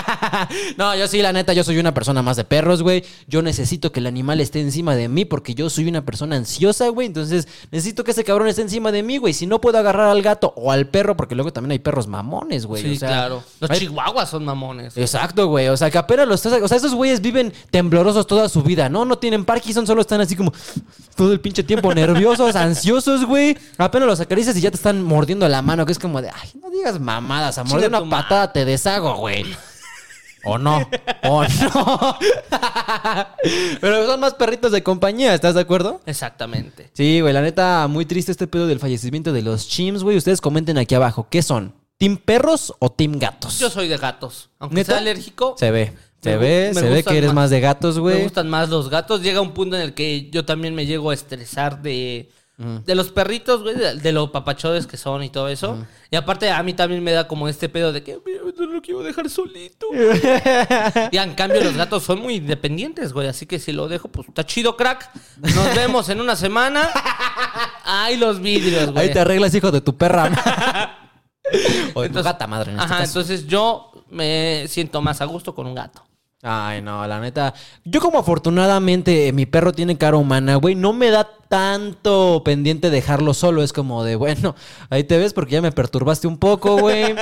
no, yo sí, la neta, yo soy una persona más de perros, güey. Yo necesito que el animal esté encima de mí porque yo soy una persona ansiosa, güey. Entonces, necesito que ese cabrón esté encima de mí, güey. Si no puedo agarrar al gato o al perro, porque luego también hay perros mamones, güey. Sí, o sea, claro. Los hay- chihuahuas son mamones. Exacto, güey. O sea, que apenas los estás. O sea, esos güeyes viven temblorosos toda su vida, ¿no? No tienen Parkinson, solo están así como todo el pinche tiempo nerviosos, ansiosos, güey. Apenas los acaricias y ya te están mordiendo la mano, que es como de, ay, no digas mamadas, amor. De una patada te deshago, güey. O no, o no. Pero son más perritos de compañía, ¿estás de acuerdo? Exactamente. Sí, güey, la neta, muy triste este pedo del fallecimiento de los chims, güey. Ustedes comenten aquí abajo, ¿qué son? ¿Team perros o team gatos? Yo soy de gatos. Aunque ¿Neta? sea alérgico, Se ve. Se Me ve, me se ve que eres más de gatos, Me güey. gustan más los gatos. Llega un punto en el que yo también me llego a estresar de, de los perritos, güey, de, de lo papachodes que son y todo eso. Y aparte a mí también me da como este pedo de que "Mira, no lo quiero dejar solito. y en cambio los gatos son muy independientes, güey. Así que si lo dejo, pues está chido, crack. Nos vemos en una semana. Ay, los vidrios, güey. Ahí te arreglas, hijo de tu perra. o de tu Entonces- gata madre, en este Ajá, caso. entonces yo me siento más a gusto con un gato. Ay, no, la neta. Yo como afortunadamente eh, mi perro tiene cara humana, güey, no me da tanto pendiente dejarlo solo. Es como de, bueno, ahí te ves porque ya me perturbaste un poco, güey.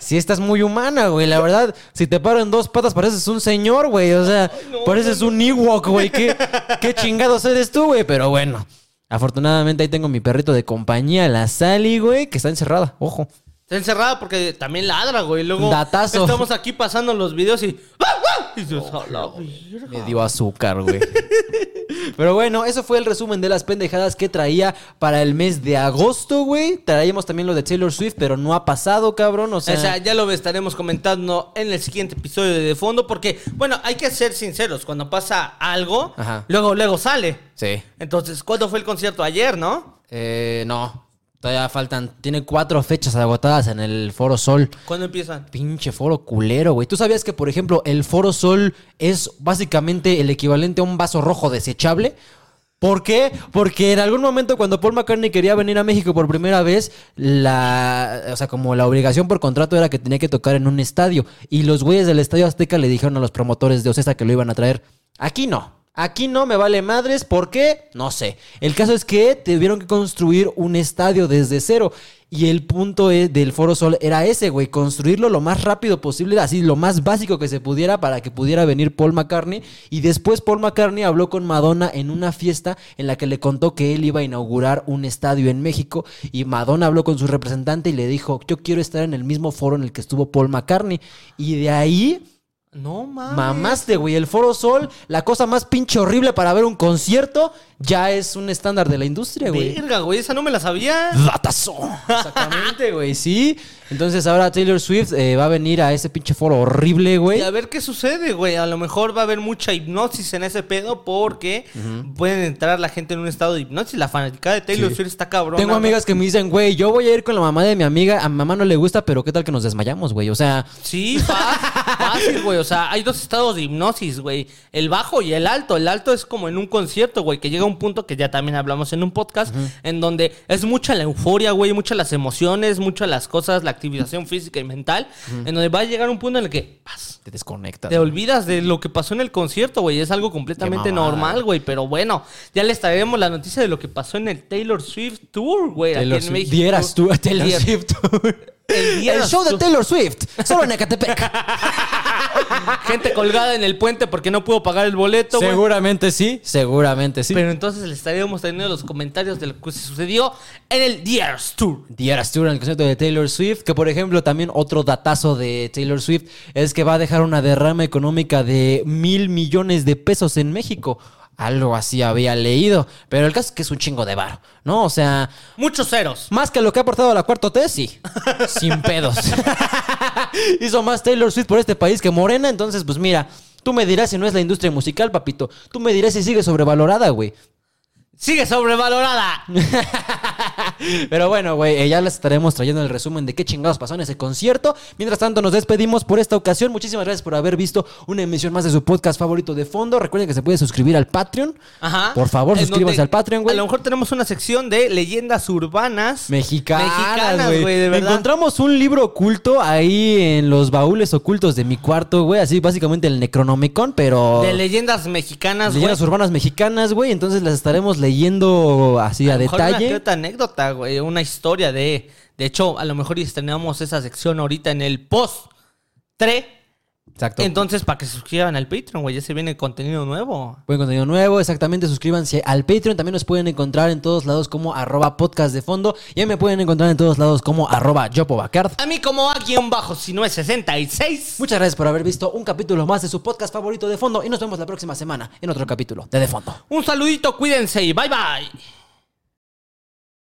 Sí estás muy humana, güey. La verdad, si te paro en dos patas pareces un señor, güey. O sea, pareces un Ewok, güey. ¿Qué, qué chingados eres tú, güey. Pero bueno, afortunadamente ahí tengo mi perrito de compañía, la Sally, güey, que está encerrada. Ojo. Está encerrada porque también ladra, güey. Luego Datazo. estamos aquí pasando los videos y. ¡Ah, ah! Y dices, "A la verga". Me dio azúcar, güey. Pero bueno, eso fue el resumen de las pendejadas que traía para el mes de agosto, güey. Traíamos también lo de Taylor Swift, pero no ha pasado, cabrón. O sea, O sea, ya lo estaremos comentando en el siguiente episodio de De Fondo, porque, bueno, hay que ser sinceros. Cuando pasa algo, Ajá. luego, luego sale. sí. Entonces, ¿cuándo fue el concierto? Ayer, ¿no? Eh, no. Todavía faltan. Tiene cuatro fechas agotadas en el Foro Sol. ¿Cuándo empiezan? Pinche foro culero, güey. ¿Tú sabías que, por ejemplo, el Foro Sol es básicamente el equivalente a un vaso rojo desechable? ¿Por qué? Porque en algún momento cuando Paul McCartney quería venir a México por primera vez, la, o sea, como la obligación por contrato era que tenía que tocar en un estadio. Y los güeyes del Estadio Azteca le dijeron a los promotores de Ocesa que lo iban a traer. Aquí no. Aquí no me vale madres. ¿Por qué? No sé. El caso es que tuvieron que construir un estadio desde cero. Y el punto e- del Foro Sol era ese, güey. Construirlo lo más rápido posible, así lo más básico que se pudiera para que pudiera venir Paul McCartney. Y después Paul McCartney habló con Madonna en una fiesta en la que le contó que él iba a inaugurar un estadio en México. Y Madonna habló con su representante y le dijo, yo quiero estar en el mismo foro en el que estuvo Paul McCartney. Y de ahí No mames. Mamaste, güey. El Foro Sol, la cosa más pinche horrible para ver un concierto, ya es un estándar de la industria, güey. Verga, güey, esa no me la sabía. Datazo. Exactamente, güey. Sí. Entonces ahora Taylor Swift eh, va a venir a ese pinche foro horrible, güey. Y a ver qué sucede, güey. A lo mejor va a haber mucha hipnosis en ese pedo porque pueden entrar la gente en un estado de hipnosis. La fanática de Taylor Sí. Swift está cabrón. Tengo amigas que me dicen, güey, yo voy a ir con la mamá de mi amiga. A mi mamá no le gusta, pero ¿qué tal que nos desmayamos, güey? O sea, Sí, fácil, güey. O sea, hay dos estados de hipnosis, güey. El bajo y el alto. El alto es como en un concierto, güey, que llega un punto que ya también hablamos en un podcast, en donde es mucha la euforia, güey, muchas las emociones, muchas las cosas, la activación física y mental, en donde va a llegar un punto en el que paz, te desconectas. te olvidas de lo que pasó en el concierto, güey. Es algo completamente normal, güey. Pero bueno, ya les traeremos la noticia de lo que pasó en el Taylor Swift Tour, güey. aquí en Swift. México. Dieras tú a Taylor Swift. El, El show de. Taylor Swift, solo en Ecatepec. Gente colgada en el puente porque no pudo pagar el boleto, güey. seguramente sí, seguramente sí. Pero entonces les estaríamos teniendo los comentarios de lo que sucedió en el Dieras Tour. The Eras Tour en el concierto de Taylor Swift, que por ejemplo también otro datazo de Taylor Swift es que va a dejar una derrama económica de mil millones de pesos en México. Algo así había leído, pero el caso es que es un chingo de varo, ¿no? O sea, Muchos ceros. más que lo que ha aportado la cuarta T, sí, sin pedos. Hizo más Taylor Swift por este país que Morena, entonces pues mira, tú me dirás si no es la industria musical, papito. Tú me dirás si sigue sobrevalorada, güey. Sigue sobrevalorada. Pero bueno, güey, eh, ya les estaremos trayendo el resumen de qué chingados pasó en ese concierto. Mientras tanto, nos despedimos por esta ocasión. Muchísimas gracias por haber visto una emisión más de su podcast favorito de fondo. Recuerden que se puede suscribir al Patreon. Ajá. Por favor, suscríbanse al Patreon, güey. A lo mejor tenemos una sección de leyendas urbanas. Mexicanas, güey. de verdad. Encontramos un libro oculto ahí en los baúles ocultos de mi cuarto, güey. Así básicamente el Necronomicon, pero... De leyendas mexicanas, güey. Leyendas urbanas mexicanas, güey. Entonces las estaremos leyendo así a, A mejor Una detalle. Anécdota, güey. Una historia de. De hecho, a lo mejor estrenamos esa sección ahorita en el post 3. Exacto. Entonces, para que se suscriban al Patreon, güey. Ya se viene contenido nuevo. Buen contenido nuevo, exactamente, suscríbanse al Patreon, también nos pueden encontrar en todos lados como arroba podcast de fondo y ahí me pueden encontrar en todos lados como arroba yopobacard. A mí como a guion bajo, si no es 66. Muchas gracias por haber visto un capítulo más de su podcast favorito de fondo y nos vemos la próxima semana en otro capítulo de De Fondo. Un saludito, cuídense y bye bye.